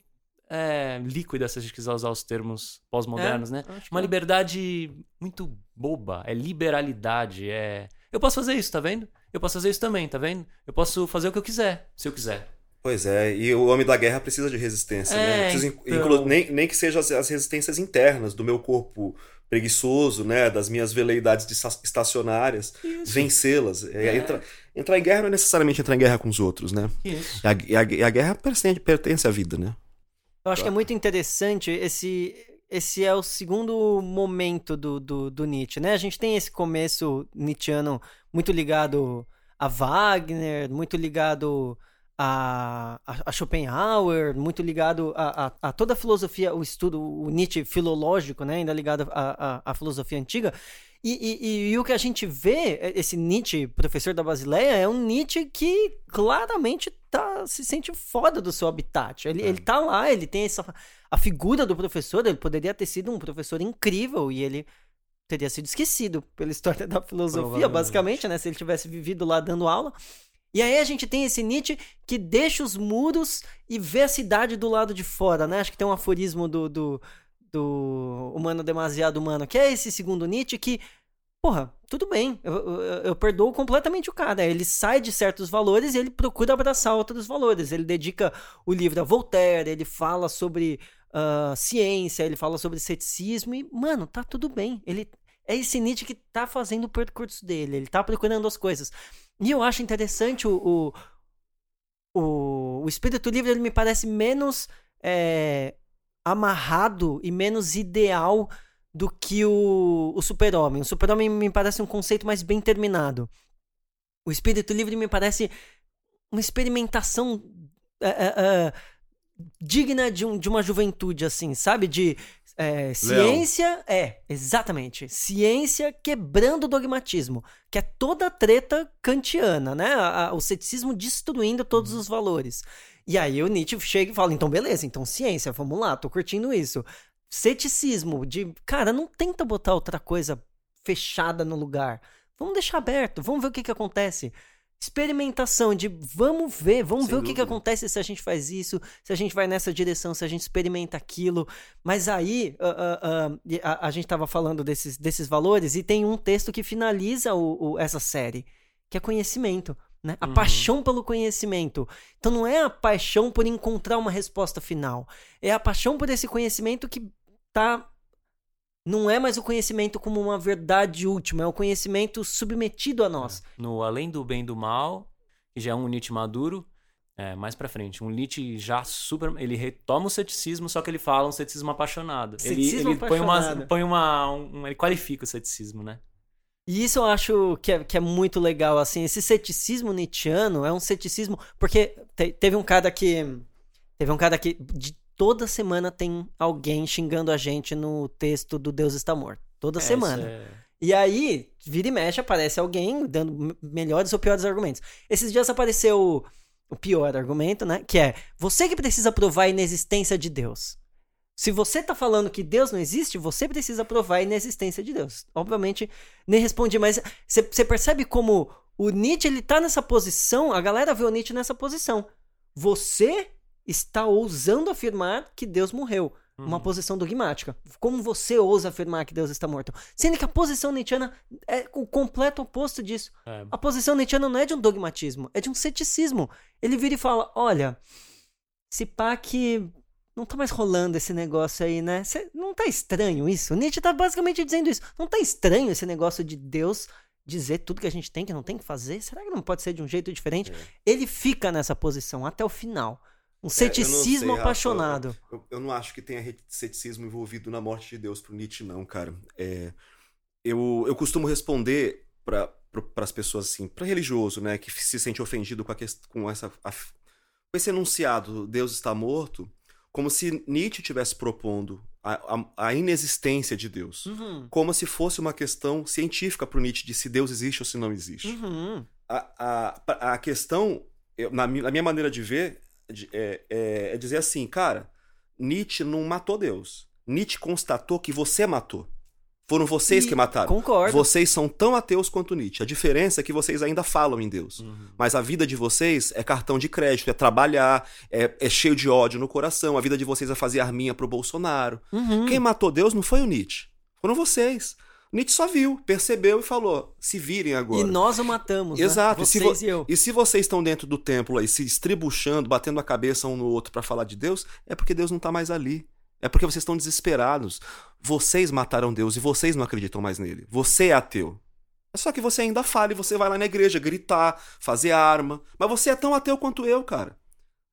é, líquida, se a gente quiser usar os termos pós-modernos, né? Acho que Uma é. liberdade muito boba, é liberalidade, é... Eu posso fazer isso, tá vendo? Eu posso fazer isso também, tá vendo? Eu posso fazer o que eu quiser, se eu quiser. Pois é, e o homem da guerra precisa de resistência, É, né? Precisa, in- então. nem, nem que sejam as, as resistências internas do meu corpo preguiçoso, né? Das minhas veleidades de esta- estacionárias, vencê-las. É, É. Entrar, entrar em guerra não é necessariamente entrar em guerra com os outros, né? Isso. E a, e a- e a guerra pertence, pertence à vida, né? Eu acho que é muito interessante esse. Esse é o segundo momento do, do, do Nietzsche, né? A gente tem esse começo nietzschiano muito ligado a Wagner, muito ligado a, a, Schopenhauer, muito ligado a, a, a toda a filosofia, o estudo, o Nietzsche filológico, né? Ainda ligado à filosofia antiga. E, e- e- o que a gente vê, é- esse Nietzsche, professor da Basileia, é um Nietzsche que claramente tá, se sente fora do seu habitat. Ele, É. ele tá lá, ele tem essa, a figura do professor, ele poderia ter sido um professor incrível e ele teria sido esquecido pela história da filosofia, basicamente, né? Se ele tivesse vivido lá dando aula. E aí a gente tem esse Nietzsche que deixa os muros e vê a cidade do lado de fora, né? Acho que tem um aforismo do, do, do Humano Demasiado Humano, que é esse segundo Nietzsche que, porra, tudo bem, eu, eu, eu perdoo completamente o cara. Ele sai de certos valores e ele procura abraçar outros valores. Ele dedica o livro a Voltaire, ele fala sobre ah, ciência, ele fala sobre ceticismo e, mano, tá tudo bem. Ele é esse Nietzsche que tá fazendo o percurso dele, ele tá procurando as coisas. E eu acho interessante o, o, o, o espírito livre, ele me parece menos é, amarrado e menos ideal do que o, o super-homem. O super-homem me parece um conceito mais bem terminado. O espírito livre me parece uma experimentação é, é, é, digna de, um, de uma juventude, assim, sabe? De é, ciência. É, exatamente. Ciência quebrando o dogmatismo. Que é toda a treta kantiana, né? A- a- o ceticismo destruindo todos os valores. E aí o Nietzsche chega e fala: então beleza, então ciência, vamos lá, tô curtindo isso. Ceticismo, de cara, não tenta botar outra coisa fechada no lugar. Vamos deixar aberto, vamos ver o que, que acontece. Experimentação de vamos ver, vamos Sem ver o que, que dúvida. acontece se a gente faz isso, se a gente vai nessa direção, se a gente experimenta aquilo. Mas aí ah, ah, e a, a gente tava falando desses, desses valores e tem um texto que finaliza o, o- essa série, que é conhecimento. Né? A Uhum. paixão pelo conhecimento. Então não é a paixão por encontrar uma resposta final. É a paixão por esse conhecimento que tá. Não é mais o conhecimento como uma verdade última, é o conhecimento submetido a nós. No Além do Bem e do Mal, que já é um Nietzsche maduro, é, mais pra frente, um Nietzsche já super. Ele retoma o ceticismo, só que ele fala um ceticismo apaixonado. Ele- Ceticismo ele, põe uma. Põe uma um- ele qualifica o ceticismo, né? E isso eu acho que é, que é muito legal, assim, esse ceticismo nietzschiano é um ceticismo, porque te- teve um cara que, teve um cara que, de, toda semana tem alguém xingando a gente no texto do Deus está morto, toda É, semana. é- E aí, vira e mexe, aparece alguém dando me- melhores ou piores argumentos. Esses dias apareceu o, pior argumento, né? Que é, você que precisa provar a inexistência de Deus. Se você tá falando que Deus não existe, você precisa provar a inexistência de Deus. Obviamente, nem respondi, mas você você percebe como o Nietzsche, ele tá nessa posição, a galera vê o Nietzsche nessa posição. Você está ousando afirmar que Deus morreu. Uma Uhum. posição dogmática. Como você ousa afirmar que Deus está morto? Sendo que a posição nietzschiana é o completo oposto disso. é, A posição nietzschiana não é de um dogmatismo, é de um ceticismo. Ele vira e fala: olha, se pá que não tá mais rolando esse negócio aí, né? Cê- não tá estranho isso? O Nietzsche tá basicamente dizendo isso. Não tá estranho esse negócio de Deus dizer tudo que a gente tem, que não tem que fazer? Será que não pode ser de um jeito diferente? Ele fica nessa posição até o final. Um É, eu não ceticismo Rafa, apaixonado. Eu, eu não acho que tenha ceticismo envolvido na morte de Deus pro Nietzsche, não, cara. É, eu, eu costumo responder para as pessoas assim, para religioso, né, que se sente ofendido com, a com, essa, a- com esse enunciado, Deus está morto, como se Nietzsche estivesse propondo a, a, a inexistência de Deus. Uhum. Como se fosse uma questão científica pro Nietzsche de se Deus existe ou se não existe Uhum. a, a, a questão, eu- na, na minha maneira de ver, é, é- é dizer assim, cara, Nietzsche não matou Deus. Nietzsche constatou que você matou. Foram vocês E que mataram. Concordo. Vocês são tão ateus quanto Nietzsche. A diferença é que vocês ainda falam em Deus. Uhum. Mas a vida de vocês é cartão de crédito, é trabalhar, é, é cheio de ódio no coração. A vida de vocês é fazer arminha pro Bolsonaro. Uhum. Quem matou Deus não foi o Nietzsche. Foram vocês. Nietzsche só viu, percebeu e falou: se virem agora. E nós o matamos. Exato. Né? E se Vocês vo- e eu. E se vocês estão dentro do templo aí, se estribuchando, batendo a cabeça um no outro pra falar de Deus, é porque Deus não tá mais ali. É porque vocês estão desesperados. Vocês mataram Deus e vocês não acreditam mais nele. Você é ateu. É só que você ainda fala e você vai lá na igreja gritar, fazer arma. Mas você é tão ateu quanto eu, cara.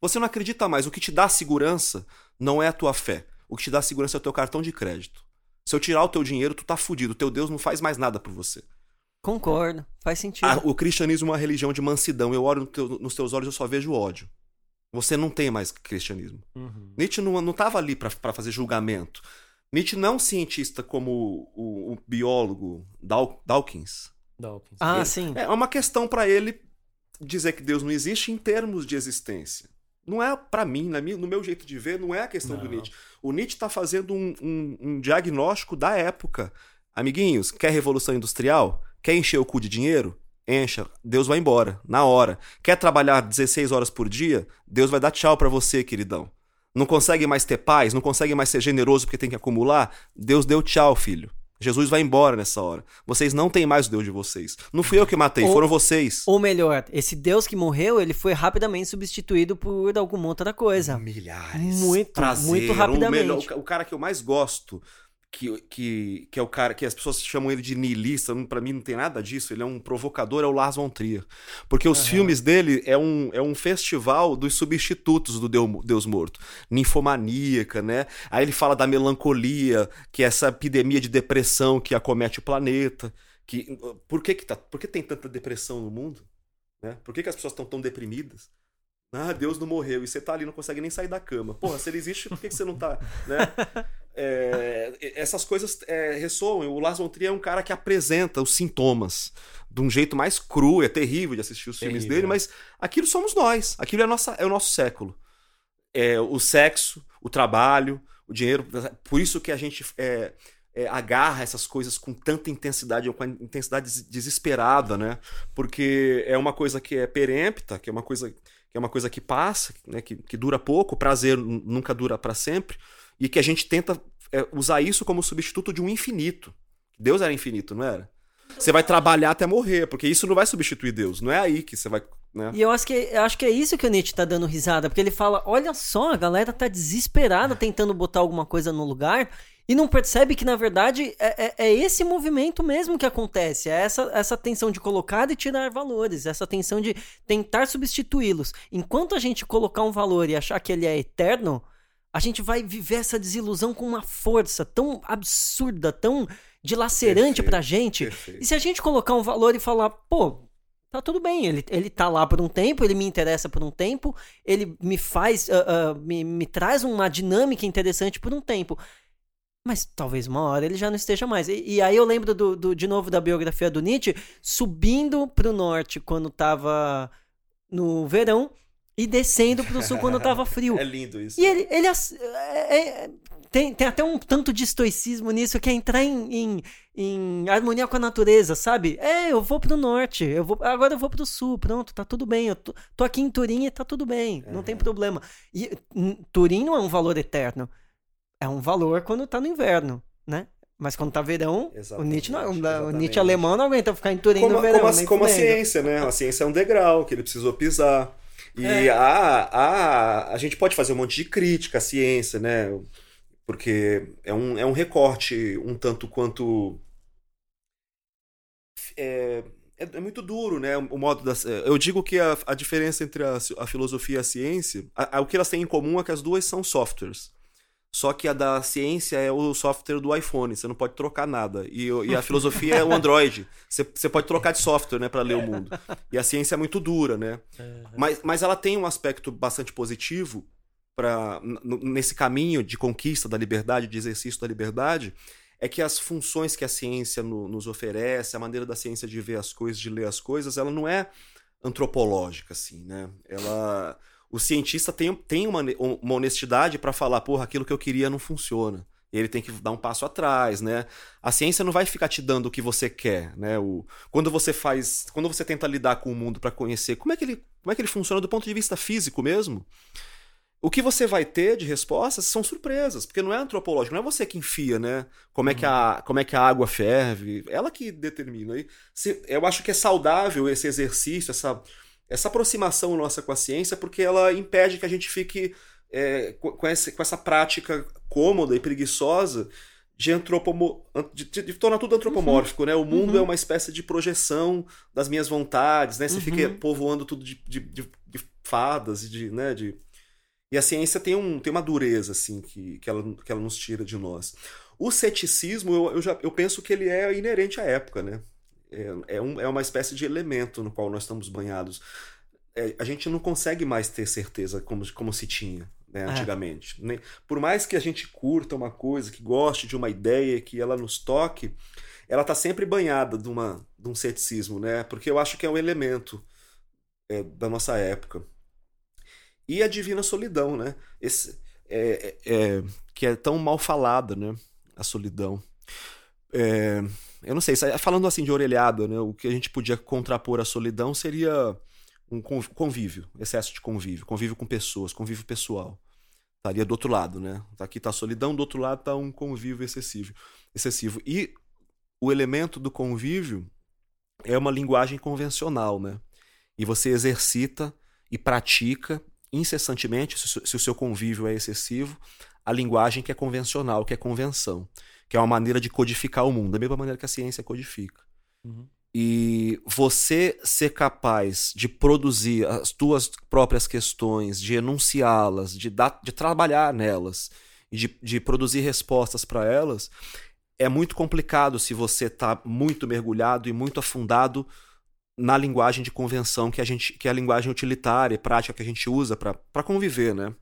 Você não acredita mais. O que te dá segurança não é a tua fé. O que te dá segurança é o teu cartão de crédito. Se eu tirar o teu dinheiro, tu tá fudido. O teu Deus não faz mais nada por você. Concordo. Faz sentido. Ah, o cristianismo é uma religião de mansidão. Eu olho no teu- nos teus olhos, eu só vejo ódio. Você não tem mais cristianismo. Uhum. Nietzsche não, não tava ali pra pra fazer julgamento. Nietzsche não é um cientista como o, o- o biólogo Daw- Dawkins. Dawkins. ah, ele- sim. É uma questão pra ele dizer que Deus não existe em termos de existência. Não é pra mim, no meu jeito de ver, não é a questão do Não. Nietzsche. O Nietzsche tá fazendo um, um- um diagnóstico da época. Amiguinhos, quer revolução industrial? Quer encher o cu de dinheiro? Encha. Deus vai embora, na hora. Quer trabalhar 16 horas por dia? Deus vai dar tchau pra você, queridão. Não consegue mais ter paz? Não consegue mais ser generoso porque tem que acumular? Deus deu tchau, filho. Jesus vai embora nessa hora. Vocês não têm mais o Deus de vocês. Não fui eu que matei, Ou- foram vocês. Ou melhor, esse Deus que morreu, ele foi rapidamente substituído por alguma outra coisa. Milhares. Muito, muito o rapidamente. melhor- o cara que eu mais gosto, que, que, que é o cara que as pessoas chamam ele de niilista, pra mim não tem nada disso, ele é um provocador, é o Lars von Trier. Porque os Aham. filmes dele é um, é um festival dos substitutos do Deu- Deus Morto. Ninfomaníaca, né? Aí ele fala da melancolia, que é essa epidemia de depressão que acomete o planeta. Que, por, que, que, tá, por que tem tanta depressão no mundo? Né? Por que, que as pessoas estão tão deprimidas? Ah, Deus não morreu. E você tá ali, não consegue nem sair da cama. Porra, se ele existe, por que, que você não tá, né? É, essas coisas é, ressoam. O Lars von Trier é um cara que apresenta os sintomas de um jeito mais cru. É terrível de assistir os filmes Terrível. dele, mas aquilo somos nós. Aquilo é, nossa, é o nosso século. É, o sexo, o trabalho, o dinheiro. Por isso que a gente é, é, agarra essas coisas com tanta intensidade, ou com a intensidade des- desesperada, né? Porque é uma coisa que é perempta, que é uma coisa que é uma coisa que passa, né? que, que dura pouco, o prazer nunca dura para sempre, e que a gente tenta é, usar isso como substituto de um infinito. Deus era infinito, não era? Você vai trabalhar até morrer, porque isso não vai substituir Deus. Não é aí que você vai. Né? E eu acho que, eu acho que é isso que o Nietzsche tá dando risada, porque ele fala: olha só, a galera tá desesperada tentando botar alguma coisa no lugar e não percebe que, na verdade, é, é- é esse movimento mesmo que acontece. É essa, essa tensão de colocar e tirar valores, essa tensão de tentar substituí-los. Enquanto a gente colocar um valor e achar que ele é eterno, a gente vai viver essa desilusão com uma força tão absurda, tão dilacerante Perfeito, pra gente. Perfeito. E se a gente colocar um valor e falar, pô, tá tudo bem, ele, ele tá lá por um tempo, ele me interessa por um tempo, ele me faz, ah, ah, me, me traz uma dinâmica interessante por um tempo. Mas talvez uma hora ele já não esteja mais. E, e aí eu lembro do, do- de novo da biografia do Nietzsche, subindo pro norte quando tava no verão e descendo pro sul quando tava frio. É lindo isso. E ele, ele é- é- tem, tem até um tanto de estoicismo nisso, que é entrar em, em, em harmonia com a natureza, sabe? É, eu vou pro norte, eu vou, agora eu vou pro sul, pronto, tá tudo bem. Eu tô, tô aqui em Turim e tá tudo bem, não tem problema. E Turim não é um valor eterno, é um valor quando tá no inverno, né? Mas quando tá verão, o Nietzsche, não, o exatamente. Nietzsche alemão não aguenta ficar em Turim como, no verão. como a, como a ciência, né? A ciência é um degrau que ele precisou pisar. E É. a, a, a gente pode fazer um monte de crítica à ciência, né? Porque é um, é um recorte um tanto quanto. É, é, é muito duro, né? O modo da, eu digo que a, a diferença entre a, a filosofia e a ciência, a- o que elas têm em comum é que as duas são softwares. Só que a da ciência é o software do iPhone, você não pode trocar nada. E, e a filosofia é o Android. Você, você pode trocar de software, né, para ler o mundo. E a ciência é muito dura, né? Mas, mas ela tem um aspecto bastante positivo nesse caminho de conquista da liberdade, de exercício da liberdade, é que as funções que a ciência no- nos oferece, a maneira da ciência de ver as coisas, de ler as coisas, ela não é antropológica, assim, né? Ela, o cientista tem, tem uma, uma honestidade para falar, porra, aquilo que eu queria não funciona. ele tem que dar um passo atrás, né? A ciência não vai ficar te dando o que você quer, né? O, quando você faz, quando você tenta lidar com o mundo para conhecer como é que ele, como é que ele funciona do ponto de vista físico mesmo, o que você vai ter de respostas são surpresas, porque não é antropológico, não é você que enfia, né? Como é que a, como é que a água ferve, ela que determina. E se, eu acho que é saudável esse exercício, essa essa aproximação nossa com a ciência, porque ela impede que a gente fique é, com, essa, com essa prática cômoda e preguiçosa de, antropomo, de, de, de tornar tudo antropomórfico, uhum. né? O mundo é uhum. é uma espécie de projeção das minhas vontades, né? Você uhum. fica povoando tudo de, de, de, fadas e de, né? De... E a ciência tem, um, tem uma dureza, assim, que, que, ela, que ela nos tira de nós. O ceticismo, eu, eu, já, eu penso que ele é inerente à época, né? É, é, um, é uma espécie de elemento no qual nós estamos banhados. É, a gente não consegue mais ter certeza como, como se tinha né, é. antigamente. É. Por mais que a gente curta uma coisa, que goste de uma ideia, que ela nos toque, ela está sempre banhada de, uma, de um ceticismo, né? Porque eu acho que é um elemento é, da nossa época. E a divina solidão, né? Esse, é, é, é que é tão mal falada, né? A solidão. eu não sei, falando assim de orelhada, né? O que a gente podia contrapor à solidão seria um convívio, excesso de convívio, convívio com pessoas, convívio pessoal. Estaria do outro lado, né? Aqui está a solidão, do outro lado está um convívio excessivo, excessivo. E o elemento do convívio é uma linguagem convencional, né? E você exercita e pratica incessantemente, se o seu convívio é excessivo, a linguagem que é convencional, que é convenção, que é uma maneira de codificar o mundo, da mesma maneira que a ciência codifica. Uhum. E você ser capaz de produzir as tuas próprias questões, de enunciá-las, de, de trabalhar nelas e de, de produzir respostas para elas, é muito complicado se você está muito mergulhado e muito afundado na linguagem de convenção que a gente que é a linguagem utilitária e prática que a gente usa para conviver, né?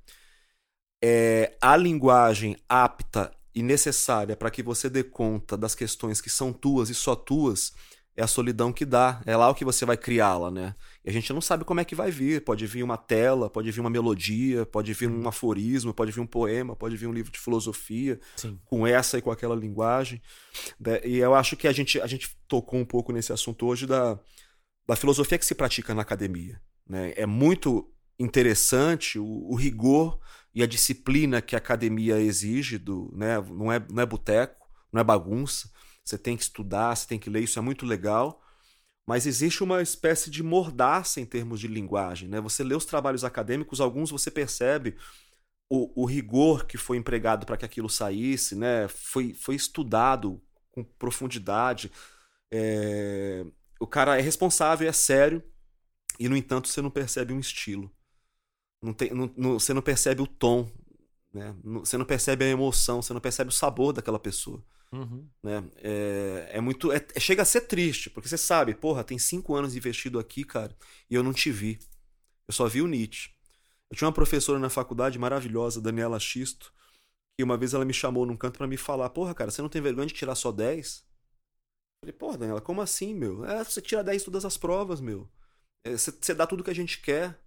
É, a linguagem apta e necessária para que você dê conta das questões que são tuas e só tuas é a solidão que dá. É lá o que você vai criá-la, né? E a gente não sabe como é que vai vir. Pode vir uma tela, pode vir uma melodia, pode vir um aforismo, pode vir um poema, pode vir um livro de filosofia Sim. com essa e com aquela linguagem. Né? E eu acho que a gente, a gente tocou um pouco nesse assunto hoje da, da filosofia que se pratica na academia. Né? É muito interessante o, o rigor e a disciplina que a academia exige, do, né? não é, não é boteco, não é bagunça você tem que estudar, você tem que ler, isso é muito legal. Mas existe uma espécie de mordaça em termos de linguagem. Né? Você lê os trabalhos acadêmicos, alguns você percebe o, o rigor que foi empregado para que aquilo saísse, né? foi, foi estudado com profundidade. É... O cara é responsável, é sério, e no entanto você não percebe um estilo. Não tem, não, não, você não percebe o tom, né? você não percebe a emoção, você não percebe o sabor daquela pessoa. Uhum. Né? É, é muito. É, chega a ser triste, porque você sabe, porra, tem cinco anos investido aqui, cara, e eu não te vi. Eu só vi o Nietzsche. Eu tinha uma professora na faculdade maravilhosa, Daniela Xisto, que uma vez ela me chamou num canto para me falar: Porra, cara, você não tem vergonha de tirar só 10? Falei, porra, Daniela, como assim, meu? É, você tira 10 em todas as provas, meu. É, você, você dá tudo que a gente quer.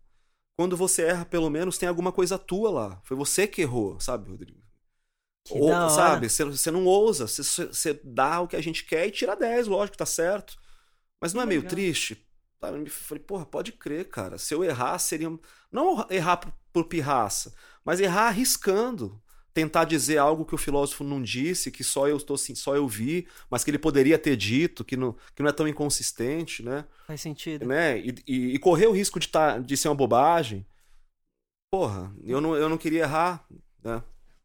Quando você erra, pelo menos, tem alguma coisa tua lá. Foi você que errou, sabe, Rodrigo? Ou, sabe, você não ousa, você dá o que a gente quer e tira 10, lógico, tá certo. Mas não é meio triste? Eu falei, porra, pode crer, cara. Se eu errar, seria. Não errar por pirraça, mas errar arriscando. Tentar dizer algo que o filósofo não disse, que só eu estou assim, só eu vi, mas que ele poderia ter dito, que não, que não é tão inconsistente, né? Faz sentido. Né? E, e, e correr o risco de, tá, de ser uma bobagem. Porra, eu não, eu não queria errar, né?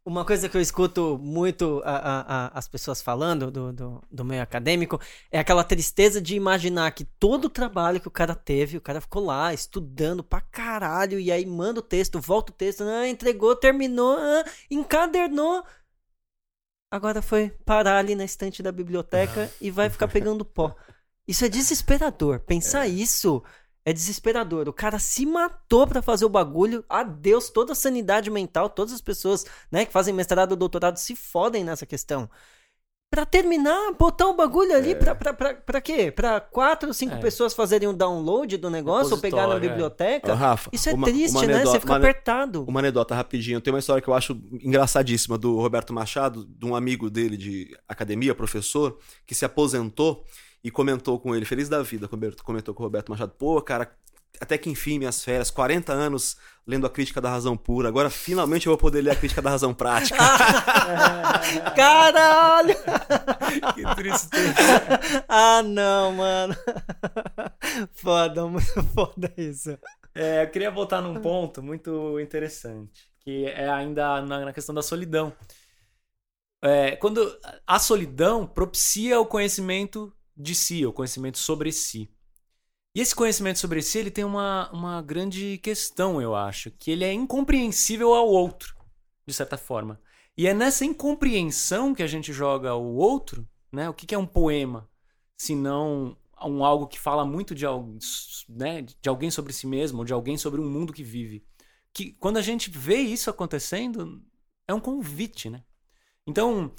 Uma coisa que eu escuto muito a, a, a, as pessoas falando do, do, do, meio acadêmico é aquela tristeza de imaginar que todo o trabalho que o cara teve, o cara ficou lá estudando pra caralho, e aí manda o texto, volta o texto, ah, entregou, terminou, ah, encadernou. Agora foi parar ali na estante da biblioteca e vai ficar pegando pó. Isso é desesperador. Pensar é. isso é desesperador. O cara se matou para fazer o bagulho. Adeus, toda a sanidade mental, todas as pessoas, né, que fazem mestrado ou doutorado se fodem nessa questão. Pra terminar, botar o bagulho ali é. pra, pra, pra, pra quê? Pra quatro, cinco é. pessoas fazerem um download do negócio ou pegar na é. biblioteca? Rafa, Isso é uma, triste, uma né? Você fica uma, apertado. Uma anedota rapidinho. Tem uma história que eu acho engraçadíssima do Roberto Machado, de um amigo dele de academia, professor, que se aposentou e comentou com ele, feliz da vida, comentou com o Roberto Machado, pô, cara, até que enfim, minhas férias, 40 anos lendo a crítica da razão pura. Agora finalmente eu vou poder ler a crítica da razão prática. Caralho! que tristeza. ah, não, mano. Foda, muito foda isso. É, eu queria voltar num ponto muito interessante, que é ainda na, questão da solidão. É, quando a solidão propicia o conhecimento de si, o conhecimento sobre si. E esse conhecimento sobre si, ele tem uma, uma grande questão, eu acho, que ele é incompreensível ao outro, de certa forma. E é nessa incompreensão que a gente joga o outro, né? O que, que é um poema, se não um algo que fala muito de, né, de alguém sobre si mesmo, ou de alguém sobre um mundo que vive. Que quando a gente vê isso acontecendo, é um convite, né? Então,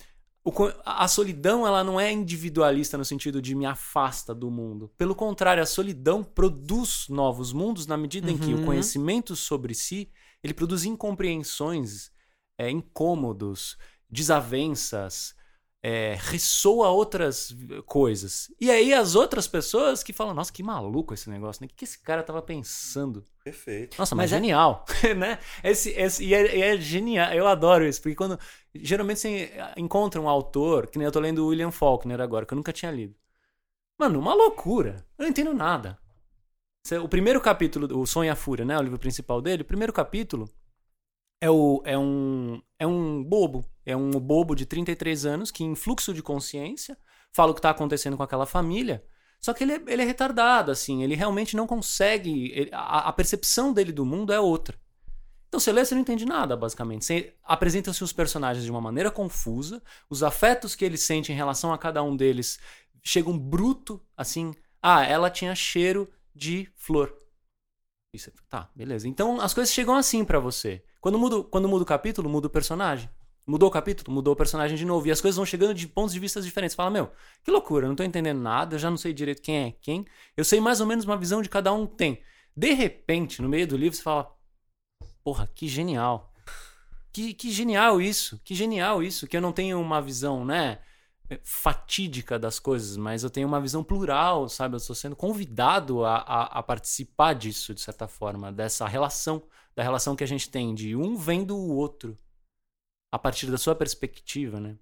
a solidão ela não é individualista no sentido de me afasta do mundo. Pelo contrário, a solidão produz novos mundos na medida uhum. em que o uhum. conhecimento sobre si ele produz incompreensões, é, incômodos, desavenças, é, ressoa outras coisas. E aí as outras pessoas que falam, nossa, que maluco esse negócio, né? O que, que esse cara tava pensando? Perfeito. Nossa, mas, mas é genial, né? Esse, esse, e é, é, genial, eu adoro isso, porque quando geralmente você encontra um autor, que nem eu tô lendo William Faulkner agora, que eu nunca tinha lido. Mano, uma loucura. Eu não entendo nada. O primeiro capítulo, o Sonho e a Fúria, né? O livro principal dele, o primeiro capítulo é, o, é, um, é um bobo. É um bobo de 33 anos que, em fluxo de consciência, fala o que está acontecendo com aquela família. Só que ele é, ele é retardado, assim. Ele realmente não consegue. Ele, a, a, percepção dele do mundo é outra. Então você lê, você não entende nada, basicamente. Apresentam-se os personagens de uma maneira confusa. Os afetos que ele sente em relação a cada um deles chegam bruto, assim. Ah, ela tinha cheiro de flor. Isso, tá, beleza. Então as coisas chegam assim para você. Quando muda, quando muda o capítulo, muda o personagem. Mudou o capítulo, mudou o personagem de novo. E as coisas vão chegando de pontos de vista diferentes. Fala, meu, que loucura, não tô entendendo nada, eu já não sei direito quem é quem. Eu sei mais ou menos uma visão de cada um tem. De repente, no meio do livro, você fala, porra, que genial. Que, que genial isso, que genial isso, que eu não tenho uma visão, né? fatídica das coisas, mas eu tenho uma visão plural, sabe? Eu estou sendo convidado a, a, a, participar disso, de certa forma, dessa relação, da relação que a gente tem de um vendo o outro a partir da sua perspectiva, né?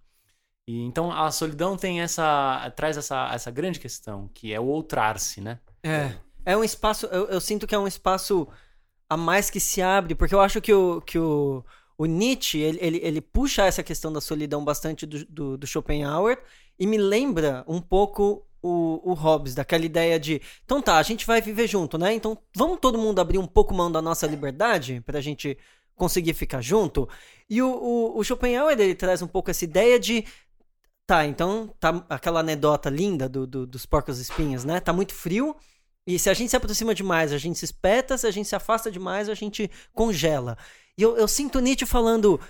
E então a solidão tem essa traz essa, essa grande questão que é o outrar-se, né? É, é um espaço. Eu, eu sinto que é um espaço a mais que se abre, porque eu acho que o que o o Nietzsche, ele, ele, ele, puxa essa questão da solidão bastante do, do, do Schopenhauer e me lembra um pouco o, o Hobbes, daquela ideia de, então tá, a gente vai viver junto, né? Então vamos todo mundo abrir um pouco mão da nossa liberdade pra gente conseguir ficar junto. E o, o, o Schopenhauer, ele traz um pouco essa ideia de, tá, então tá aquela anedota linda do, do, dos porcos espinhos, né? Tá muito frio, e se a gente se aproxima demais, a gente se espeta, se a gente se afasta demais, a gente congela. E eu, eu sinto Nietzsche falando: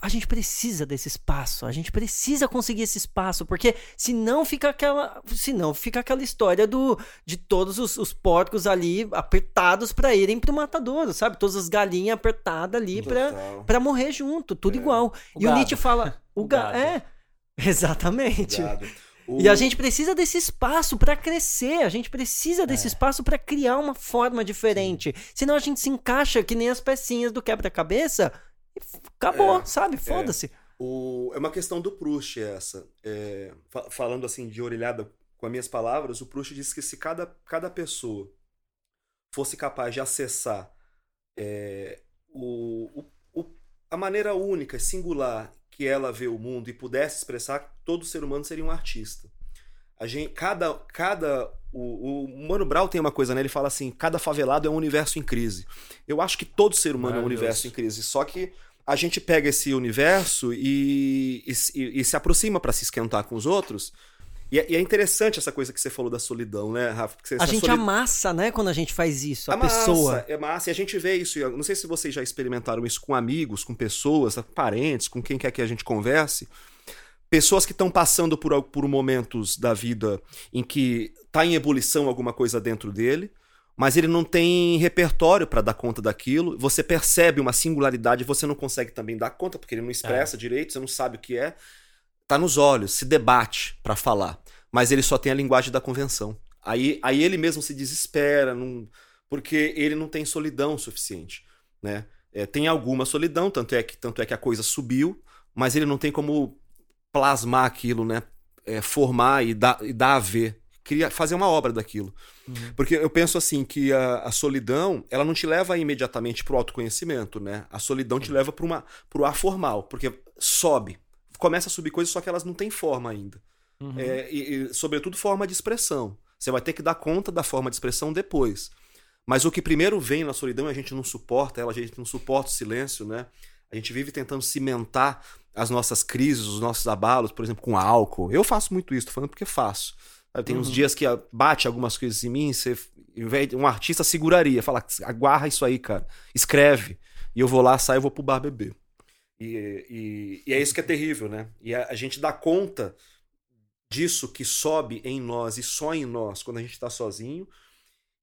a gente precisa desse espaço, a gente precisa conseguir esse espaço, porque senão fica aquela, senão fica aquela história do de todos os, os porcos ali apertados para irem pro matadouro, sabe? Todas as galinhas apertadas ali para morrer junto, tudo é. igual. O e gado. o Nietzsche fala, o, o gado. é, exatamente. O... E a gente precisa desse espaço para crescer, a gente precisa desse é. espaço para criar uma forma diferente. Sim. Senão a gente se encaixa que nem as pecinhas do quebra-cabeça e acabou, é. sabe? É. Foda-se. É. O... é uma questão do Proust essa. É... Falando assim de orelhada com as minhas palavras, o Proust diz que se cada, cada pessoa fosse capaz de acessar é, o, o, a maneira única, singular que ela vê o mundo e pudesse expressar, todo ser humano seria um artista. A gente, cada, cada o, o Mano Brown tem uma coisa, né? Ele fala assim: cada favelado é um universo em crise. Eu acho que todo ser humano é um universo em crise. Só que a gente pega esse universo e, e, e se aproxima para se esquentar com os outros e é, e é, interessante essa coisa que você falou da solidão, né, Rafa? Você, a gente solid... amassa, né, quando a gente faz isso, a, a pessoa. É massa, e a gente vê isso. Não sei se vocês já experimentaram isso com amigos, com pessoas, parentes, com quem quer que a gente converse. Pessoas que estão passando por, por momentos da vida em que está em ebulição alguma coisa dentro dele, mas ele não tem repertório para dar conta daquilo. Você percebe uma singularidade, você não consegue também dar conta, porque ele não expressa é. direito, você não sabe o que é. Tá nos olhos, se debate para falar, mas ele só tem a linguagem da convenção. Aí, aí ele mesmo se desespera, não, porque ele não tem solidão suficiente, né? É, tem alguma solidão, tanto é que tanto é que a coisa subiu, mas ele não tem como plasmar aquilo, né? É, formar e dar, e dar a ver queria fazer uma obra daquilo. Uhum. Porque eu penso assim que a, a, solidão, ela não te leva imediatamente para o autoconhecimento, né? A solidão te leva para uma pro ar formal, porque sobe, começa a subir coisas só que elas não têm forma ainda. Uhum. É, e, e, sobretudo forma de expressão. Você vai ter que dar conta da forma de expressão depois. Mas o que primeiro vem na solidão, a gente não suporta ela, a gente não suporta o silêncio, né? A gente vive tentando cimentar as nossas crises, os nossos abalos, por exemplo, com álcool. Eu faço muito isso, tô falando porque faço. Tem uhum. uns dias que bate algumas coisas em mim, você, um artista seguraria, fala, aguarra isso aí, cara, escreve. E eu vou lá, saio, vou pro bar beber. E, e, e é isso que é terrível, né? E a, a, gente dá conta disso que sobe em nós e só em nós quando a gente está sozinho,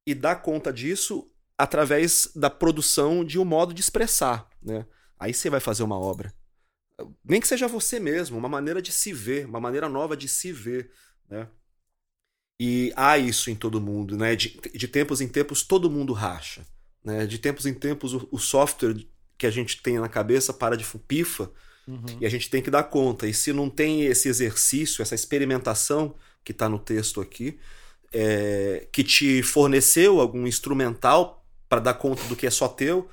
e dá conta disso através da produção de um modo de expressar, né? Aí você vai fazer uma obra. Nem que seja você mesmo, uma maneira de se ver, uma maneira nova de se ver, né? E há isso em todo mundo, né? De, de tempos em tempos todo mundo racha. Né? De tempos em tempos o, o software que a gente tem na cabeça para de pifa uhum. e a gente tem que dar conta. E se não tem esse exercício, essa experimentação que está no texto aqui, é, que te forneceu algum instrumental para dar conta do que é só teu,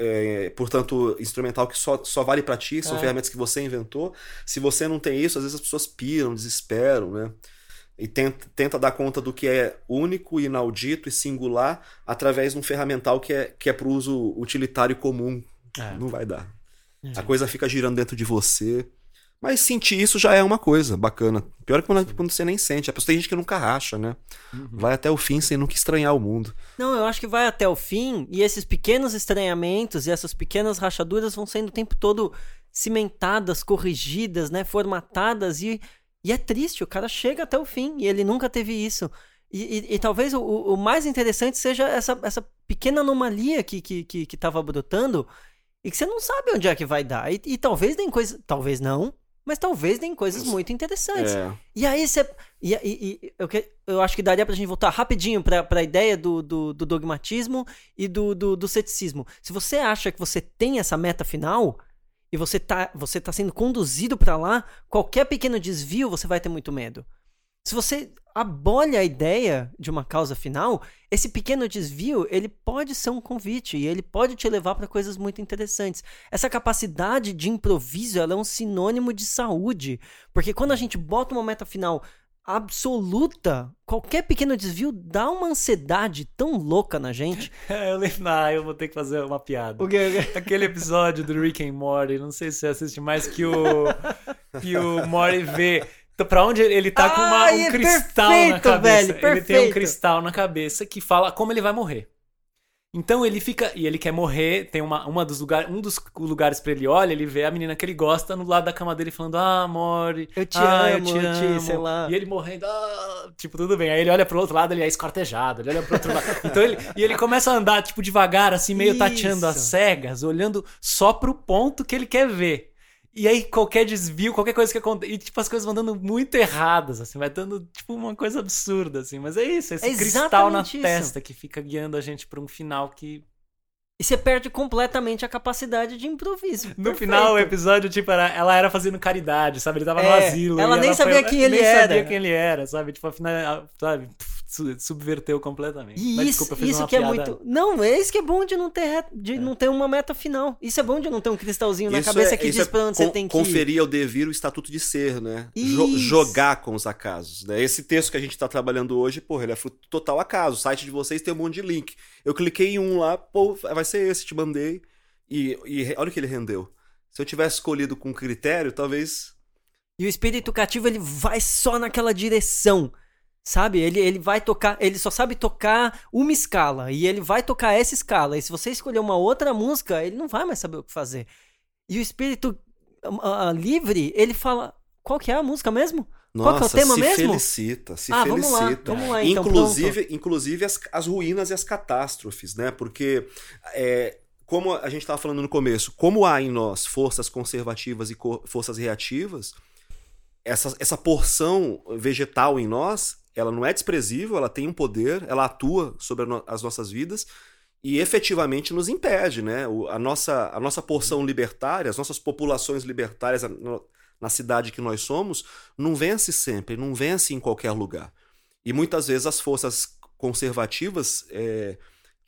é, portanto, instrumental que só, só vale para ti, são é. ferramentas que você inventou. Se você não tem isso, às vezes as pessoas piram, desesperam, né? e tenta, tenta dar conta do que é único, inaudito e singular através de um ferramental que é, que é para o uso utilitário comum. É. Não vai dar. É. A coisa fica girando dentro de você. Mas sentir isso já é uma coisa bacana. Pior é quando, quando você nem sente. A pessoa tem gente que nunca racha, né? Uhum. Vai até o fim sem nunca estranhar o mundo. Não, eu acho que vai até o fim e esses pequenos estranhamentos e essas pequenas rachaduras vão sendo o tempo todo cimentadas, corrigidas, né? Formatadas e e é triste, o cara chega até o fim e ele nunca teve isso. E, e, e talvez o, o, mais interessante seja essa, essa pequena anomalia que, que, que, que tava brotando e que você não sabe onde é que vai dar. E, e talvez nem coisa. Talvez não, mas talvez nem coisas muito interessantes. É. E aí você. E, e, e, eu, eu acho que daria pra gente voltar rapidinho pra, pra ideia do, do, do dogmatismo e do, do, do ceticismo. Se você acha que você tem essa meta final e você tá, você tá sendo conduzido para lá, qualquer pequeno desvio você vai ter muito medo. Se você abole a ideia de uma causa final, esse pequeno desvio, ele pode ser um convite e ele pode te levar para coisas muito interessantes. Essa capacidade de improviso, ela é um sinônimo de saúde, porque quando a gente bota uma meta final absoluta, qualquer pequeno desvio dá uma ansiedade tão louca na gente. É, eu lembro, ah, eu vou ter que fazer uma piada. Aquele episódio do Rick and Morty, não sei se você assiste mais que o que o Morty vê pra onde ele tá com uma, um é cristal perfeito, na cabeça. Velho, ele tem um cristal na cabeça que fala como ele vai morrer. Então ele fica. E ele quer morrer. Tem uma, uma dos lugares. Um dos lugares pra ele olha, ele vê a menina que ele gosta no lado da cama dele falando: Ah, amor. Eu te ah, amo, eu te amo. sei lá. E ele morrendo, ah, tipo, tudo bem. Aí ele olha pro outro lado, ele é escortejado. Ele olha pro outro lado. Então ele. E ele começa a andar, tipo, devagar, assim, meio Isso. tateando as cegas, olhando só pro ponto que ele quer ver. E aí, qualquer desvio, qualquer coisa que acontece. E, tipo, as coisas vão dando muito erradas, assim, vai dando, tipo, uma coisa absurda, assim. Mas é isso, esse é cristal na isso. testa que fica guiando a gente pra um final que. E você perde completamente a capacidade de improviso. No Perfeito. final, o episódio, tipo, era, ela era fazendo caridade, sabe? Ele tava é, no asilo. Ela nem ela sabia foi, quem ele nem era. Nem sabia quem ele era, sabe? Tipo, afinal, sabe? Pff, subverteu completamente. E Mas, isso, desculpa, isso que piada. é muito. Não, é isso que é bom de não ter de é. não ter uma meta final. Isso é bom de não ter um cristalzinho isso na cabeça é, que diz é pra onde você tem que ir. Conferir ao devir o estatuto de ser, né? Jo jogar com os acasos. Né? Esse texto que a gente tá trabalhando hoje, porra, ele é fruto total acaso. O site de vocês tem um monte de link. Eu cliquei em um lá, pô, vai ser esse, te mandei. E, e olha o que ele rendeu. Se eu tivesse escolhido com critério, talvez. E o espírito cativo ele vai só naquela direção. Sabe? Ele, ele vai tocar, ele só sabe tocar uma escala e ele vai tocar essa escala. E se você escolher uma outra música, ele não vai mais saber o que fazer. E o espírito uh, livre, ele fala: Qual que é a música mesmo? Nossa, Qual que é o tema se mesmo? felicita, se Ah, vamos lá, felicita. vamos lá, então, inclusive, inclusive as, as ruínas e as catástrofes, né? Porque é, como a gente estava falando no começo, como há em nós forças conservativas e co- forças reativas, essa, essa porção vegetal em nós, ela não é desprezível, ela tem um poder, ela atua sobre as nossas vidas e efetivamente nos impede, né? A, nossa, a nossa porção libertária, as nossas populações libertárias na cidade que nós somos, não vence sempre, não vence em qualquer lugar. E muitas vezes as forças conservativas é,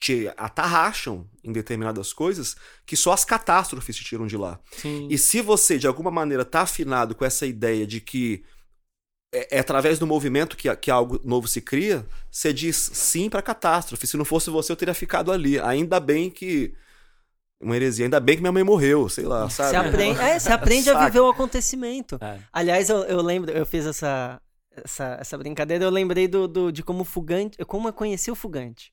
te atarracham em determinadas coisas que só as catástrofes te tiram de lá. Sim. E se você, de alguma maneira, está afinado com essa ideia de que é, é através do movimento que, que algo novo se cria, você diz sim para catástrofe. Se não fosse você, eu teria ficado ali. Ainda bem que. Uma heresia, ainda bem que minha mãe morreu, sei lá, sabe? Você aprende, é, você aprende a viver o acontecimento. É. Aliás, eu, eu lembro, eu fiz essa, essa, essa brincadeira, eu lembrei do, do- de como o Fugante, como eu conheci o Fugante.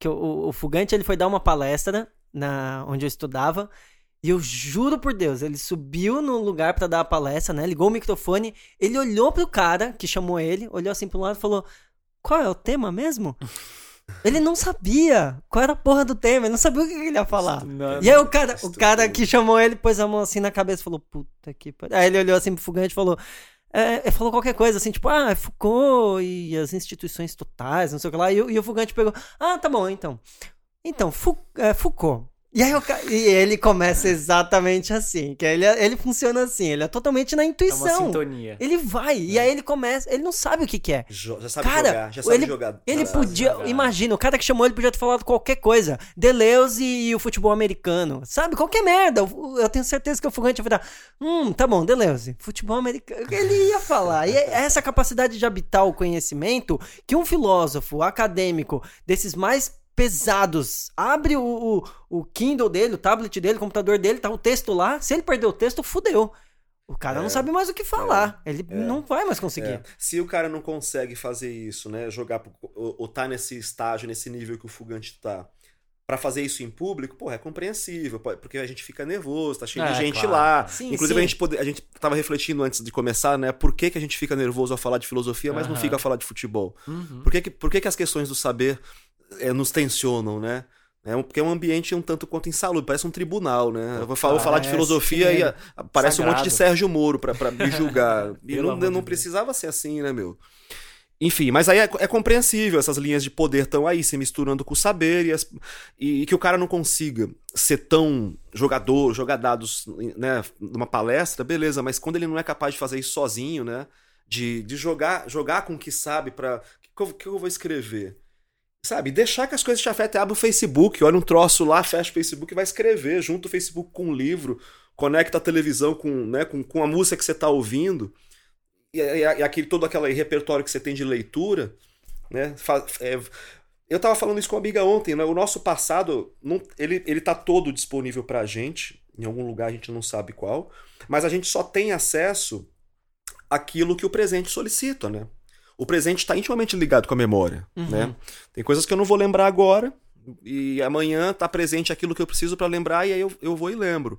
Que o, o, o Fugante, ele foi dar uma palestra na, onde eu estudava, e eu juro por Deus, ele subiu no lugar pra dar a palestra, né, ligou o microfone, ele olhou pro cara que chamou ele, olhou assim pro lado e falou, qual é o tema mesmo? Ele não sabia qual era a porra do tema, ele não sabia o que ele ia falar. Não, E aí o cara, o cara que chamou ele pôs a mão assim na cabeça e falou, puta que pariu. Aí ele olhou assim pro Fugante e falou, é, ele falou qualquer coisa assim, tipo, ah, é Foucault e as instituições totais, não sei o que lá. E, o- e o Fugante pegou, ah, tá bom, então. Então, é, Foucault. E aí ca- e ele começa exatamente assim, que ele, ele funciona assim, ele é totalmente na é uma intuição. sintonia. ele vai, e aí ele começa, ele não sabe o que que é. Jo- Já sabe Cara, jogar, já sabe ele- jogar. Ele Já podia, jogar. imagina, o cara que chamou ele podia ter falado qualquer coisa. Deleuze e o futebol americano. Sabe? Qualquer merda. Eu eu tenho certeza que o Fugante ia virar. Hum, tá bom, Deleuze. Futebol americano. Ele ia falar. E é essa capacidade de habitar o conhecimento que um filósofo acadêmico desses mais pesados abre o, o, o Kindle dele, o tablet dele, o computador dele, tá o texto lá. Se ele perder o texto, fudeu. O cara É, não sabe mais o que falar. ele não vai mais conseguir. É, se o cara não consegue fazer isso, né, jogar pro- ou, ou tá nesse estágio, nesse nível que o fugante tá, Pra fazer isso em público, pô, é compreensível, porque a gente fica nervoso, tá cheio É, de gente claro. lá. Sim, Inclusive sim. a gente pode, a gente tava refletindo antes de começar, né, por que, que a gente fica nervoso ao falar de filosofia, mas não Aham. fica a falar de futebol? Uhum. Por que, que, por que, que as questões do saber eh, nos tensionam, né? É um, porque é um ambiente um tanto quanto insalubre, parece um tribunal, né? Eu vou, falar- vou falar de filosofia e medo. ah, parece um monte de Sagrado. Sérgio Moro pra, pra me julgar. e não, não precisava ser assim, né, meu? Enfim, mas aí é, é compreensível, essas linhas de poder estão aí se misturando com o saber e, as- e que o cara não consiga ser tão jogador, jogadados, né, numa palestra, beleza, mas quando ele não é capaz de fazer isso sozinho, né, de, de jogar, jogar com o que sabe pra. O que, que eu vou escrever? Sabe, deixar que as coisas te afetem, abre o Facebook, olha um troço lá, fecha o Facebook e vai escrever, junta o Facebook com um livro, conecta a televisão com, né, com, com a música que você está ouvindo, e, e- e aquele, todo aquele repertório que você tem de leitura, né? é, eu tava falando isso com uma amiga ontem, né? O nosso passado, não, ele, ele tá todo disponível pra gente, em algum lugar a gente não sabe qual, mas a gente só tem acesso àquilo que o presente solicita, né? O presente está intimamente ligado com a memória, Uhum. né? Tem coisas que eu não vou lembrar agora, e amanhã tá presente aquilo que eu preciso para lembrar, e aí eu, eu vou e lembro.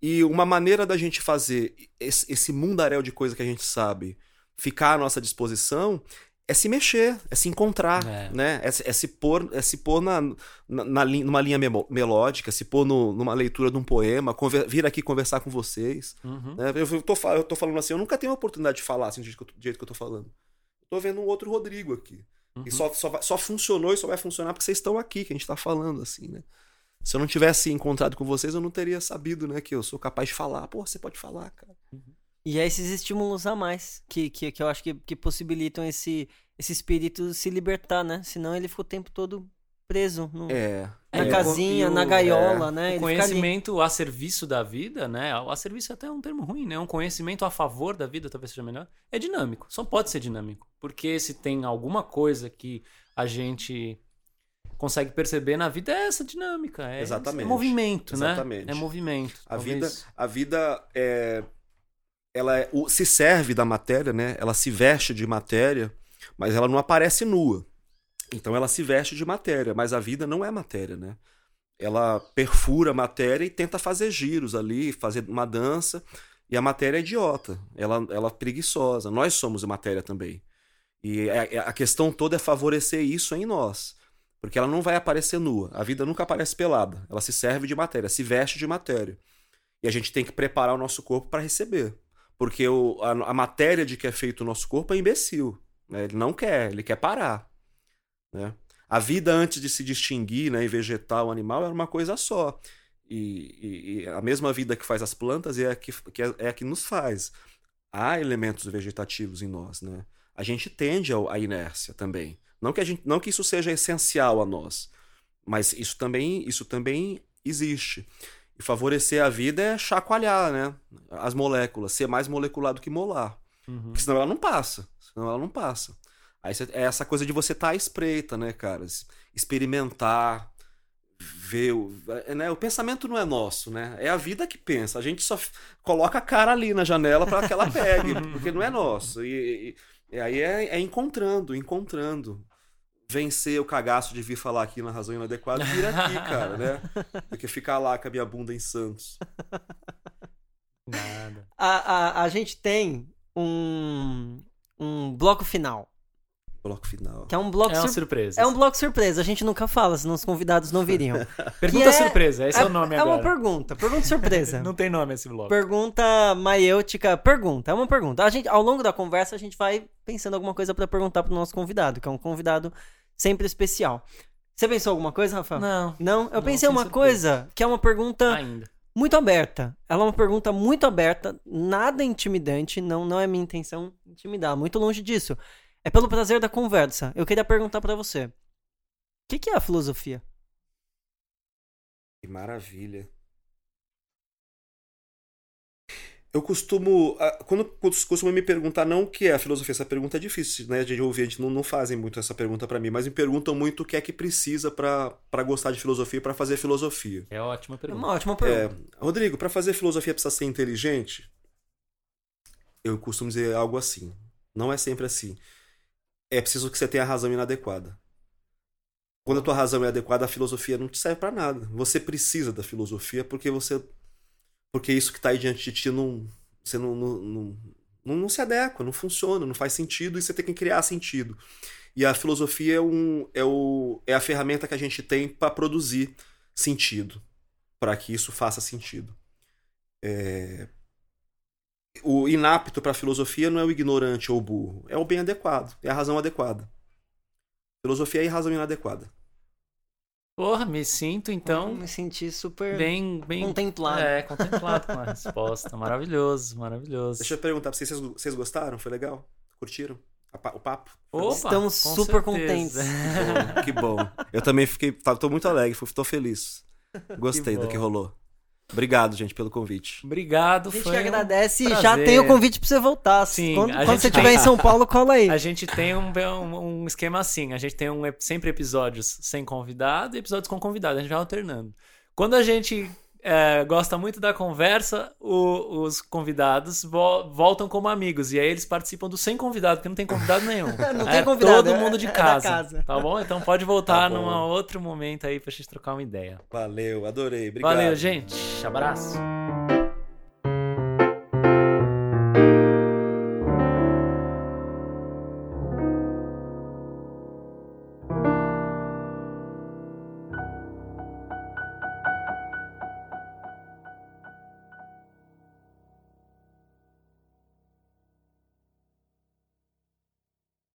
E uma maneira da gente fazer esse, esse mundaréu de coisa que a gente sabe ficar à nossa disposição é se mexer, é se encontrar, É. né? É, se- é se pôr, é se pôr na, na, na numa linha melódica, se pôr no- numa leitura de um poema, conver- vir aqui conversar com vocês. Uhum. né? Eu, eu tô, eu tô falando assim, eu nunca tenho a oportunidade de falar assim do jeito que eu, do jeito que eu tô falando. Tô vendo um outro Rodrigo aqui. Uhum. E só, só, só funcionou e só vai funcionar porque vocês estão aqui, que a gente tá falando, assim, né? Se eu não tivesse encontrado com vocês, eu não teria sabido, né? Que eu sou capaz de falar. Pô, você pode falar, cara. E é esses estímulos a mais que, que, que eu acho que, que possibilitam esse, esse espírito se libertar, né? Senão ele fica o tempo todo preso no- É. na É, casinha, e o- na gaiola, né? O conhecimento a serviço da vida, né? A serviço é até um termo ruim, né? Um conhecimento a favor da vida, talvez seja melhor. É dinâmico. Só pode ser dinâmico. Porque se tem alguma coisa que a gente consegue perceber na vida, é essa dinâmica. É, Exatamente. é movimento, né? Exatamente. É movimento. A Talvez- vida, a vida é, ela é- o- se serve da matéria, né? Ela se veste de matéria, mas ela não aparece nua. Então ela se veste de matéria, mas a vida não é matéria, né? Ela perfura a matéria e tenta fazer giros ali, fazer uma dança. E a matéria é idiota, ela, ela é preguiçosa. Nós somos matéria também. E a, a questão toda é favorecer isso em nós. Porque ela não vai aparecer nua. A vida nunca aparece pelada. Ela se serve de matéria, se veste de matéria. E a gente tem que preparar o nosso corpo para receber. Porque o, a, a, matéria de que é feito o nosso corpo é imbecil. Né? Ele não quer, ele quer parar. Né? A vida antes de se distinguir né, em vegetal, animal, era uma coisa só. E, e, e, a mesma vida que faz as plantas é a que, que é, é, a que nos faz. Há elementos vegetativos em nós, né? A gente tende à inércia também. Não que, a gente, não que isso seja essencial a nós, mas isso também, isso também existe. E favorecer a vida é chacoalhar, né? As moléculas, ser mais molecular do que molar. Uhum. Porque senão ela não passa. Senão ela não passa. Aí é essa coisa de você estar tá à espreita, né, cara? Experimentar, ver. O, é, né? o pensamento não é nosso, né? É a vida que pensa. A gente só coloca a cara ali na janela para que ela pegue, porque não é nosso. E, e, e aí é, é, encontrando, encontrando. Vencer o cagaço de vir falar aqui na razão inadequada, vir aqui, cara, né? Do que ficar lá com a minha bunda em Santos. Nada. A, a, a gente tem um, um bloco final bloco final. Que é um bloco é uma sur... surpresa. É um bloco surpresa. A gente nunca fala, senão os convidados não viriam. pergunta é... surpresa, esse é, é, o nome é agora. É uma pergunta, pergunta surpresa. não tem nome esse bloco. Pergunta maiêutica, pergunta, é uma pergunta. A gente, ao longo da conversa, a gente vai pensando alguma coisa para perguntar pro nosso convidado, que é um convidado sempre especial. Você pensou alguma coisa, Rafael? Não. Não? Eu não, pensei uma surpresa. coisa que é uma pergunta Ainda. muito aberta. Ela é uma pergunta muito aberta, nada intimidante, não, não é minha intenção intimidar, muito longe disso. É pelo prazer da conversa. Eu queria perguntar para você. O que, que é a filosofia? Que maravilha. Eu costumo. Quando costumam me perguntar não o que é a filosofia, essa pergunta é difícil, né? De ouvir, a gente não, não fazem muito essa pergunta para mim, mas me perguntam muito o que é que precisa para gostar de filosofia e para fazer filosofia. É ótima pergunta. É uma ótima pergunta. É, Rodrigo, para fazer filosofia precisa ser inteligente? Eu costumo dizer algo assim. Não é sempre assim é preciso que você tenha a razão inadequada. Quando a tua razão é adequada, a filosofia não te serve para nada. Você precisa da filosofia porque você porque isso que está aí diante de ti não você não, não, não, não, se adequa, não funciona, não faz sentido e você tem que criar sentido. E a filosofia é, um, é, o, é a ferramenta que a gente tem para produzir sentido, para que isso faça sentido. É, o inapto para a filosofia não é o ignorante ou o burro, é o bem adequado, é a razão adequada. Filosofia é a razão inadequada. Porra, me sinto então. Eu me senti super bem, bem contemplado. É, contemplado com a resposta. Maravilhoso, maravilhoso. Deixa eu perguntar pra vocês, vocês gostaram? Foi legal? Curtiram? O papo? Opa, Estamos super certeza. contentes. Que bom, que bom. Eu também fiquei. Tô muito alegre, tô feliz. Gostei que do que rolou. Obrigado, gente, pelo convite. Obrigado, A gente foi que agradece e já tem o convite pra você voltar. Sim, quando, quando você estiver em São Paulo, cola aí. A gente tem um, um, um, esquema assim: a gente tem um, sempre episódios sem convidado e episódios com convidado. A gente vai alternando. Quando a gente é, gosta muito da conversa, o, os convidados vo voltam como amigos. E aí eles participam do sem convidado, porque não tem convidado nenhum. não tem é convidado. Todo mundo de casa, é casa, Tá bom? Então pode voltar tá num outro momento aí pra gente trocar uma ideia. Valeu, adorei. Obrigado. Valeu, gente. Abraço.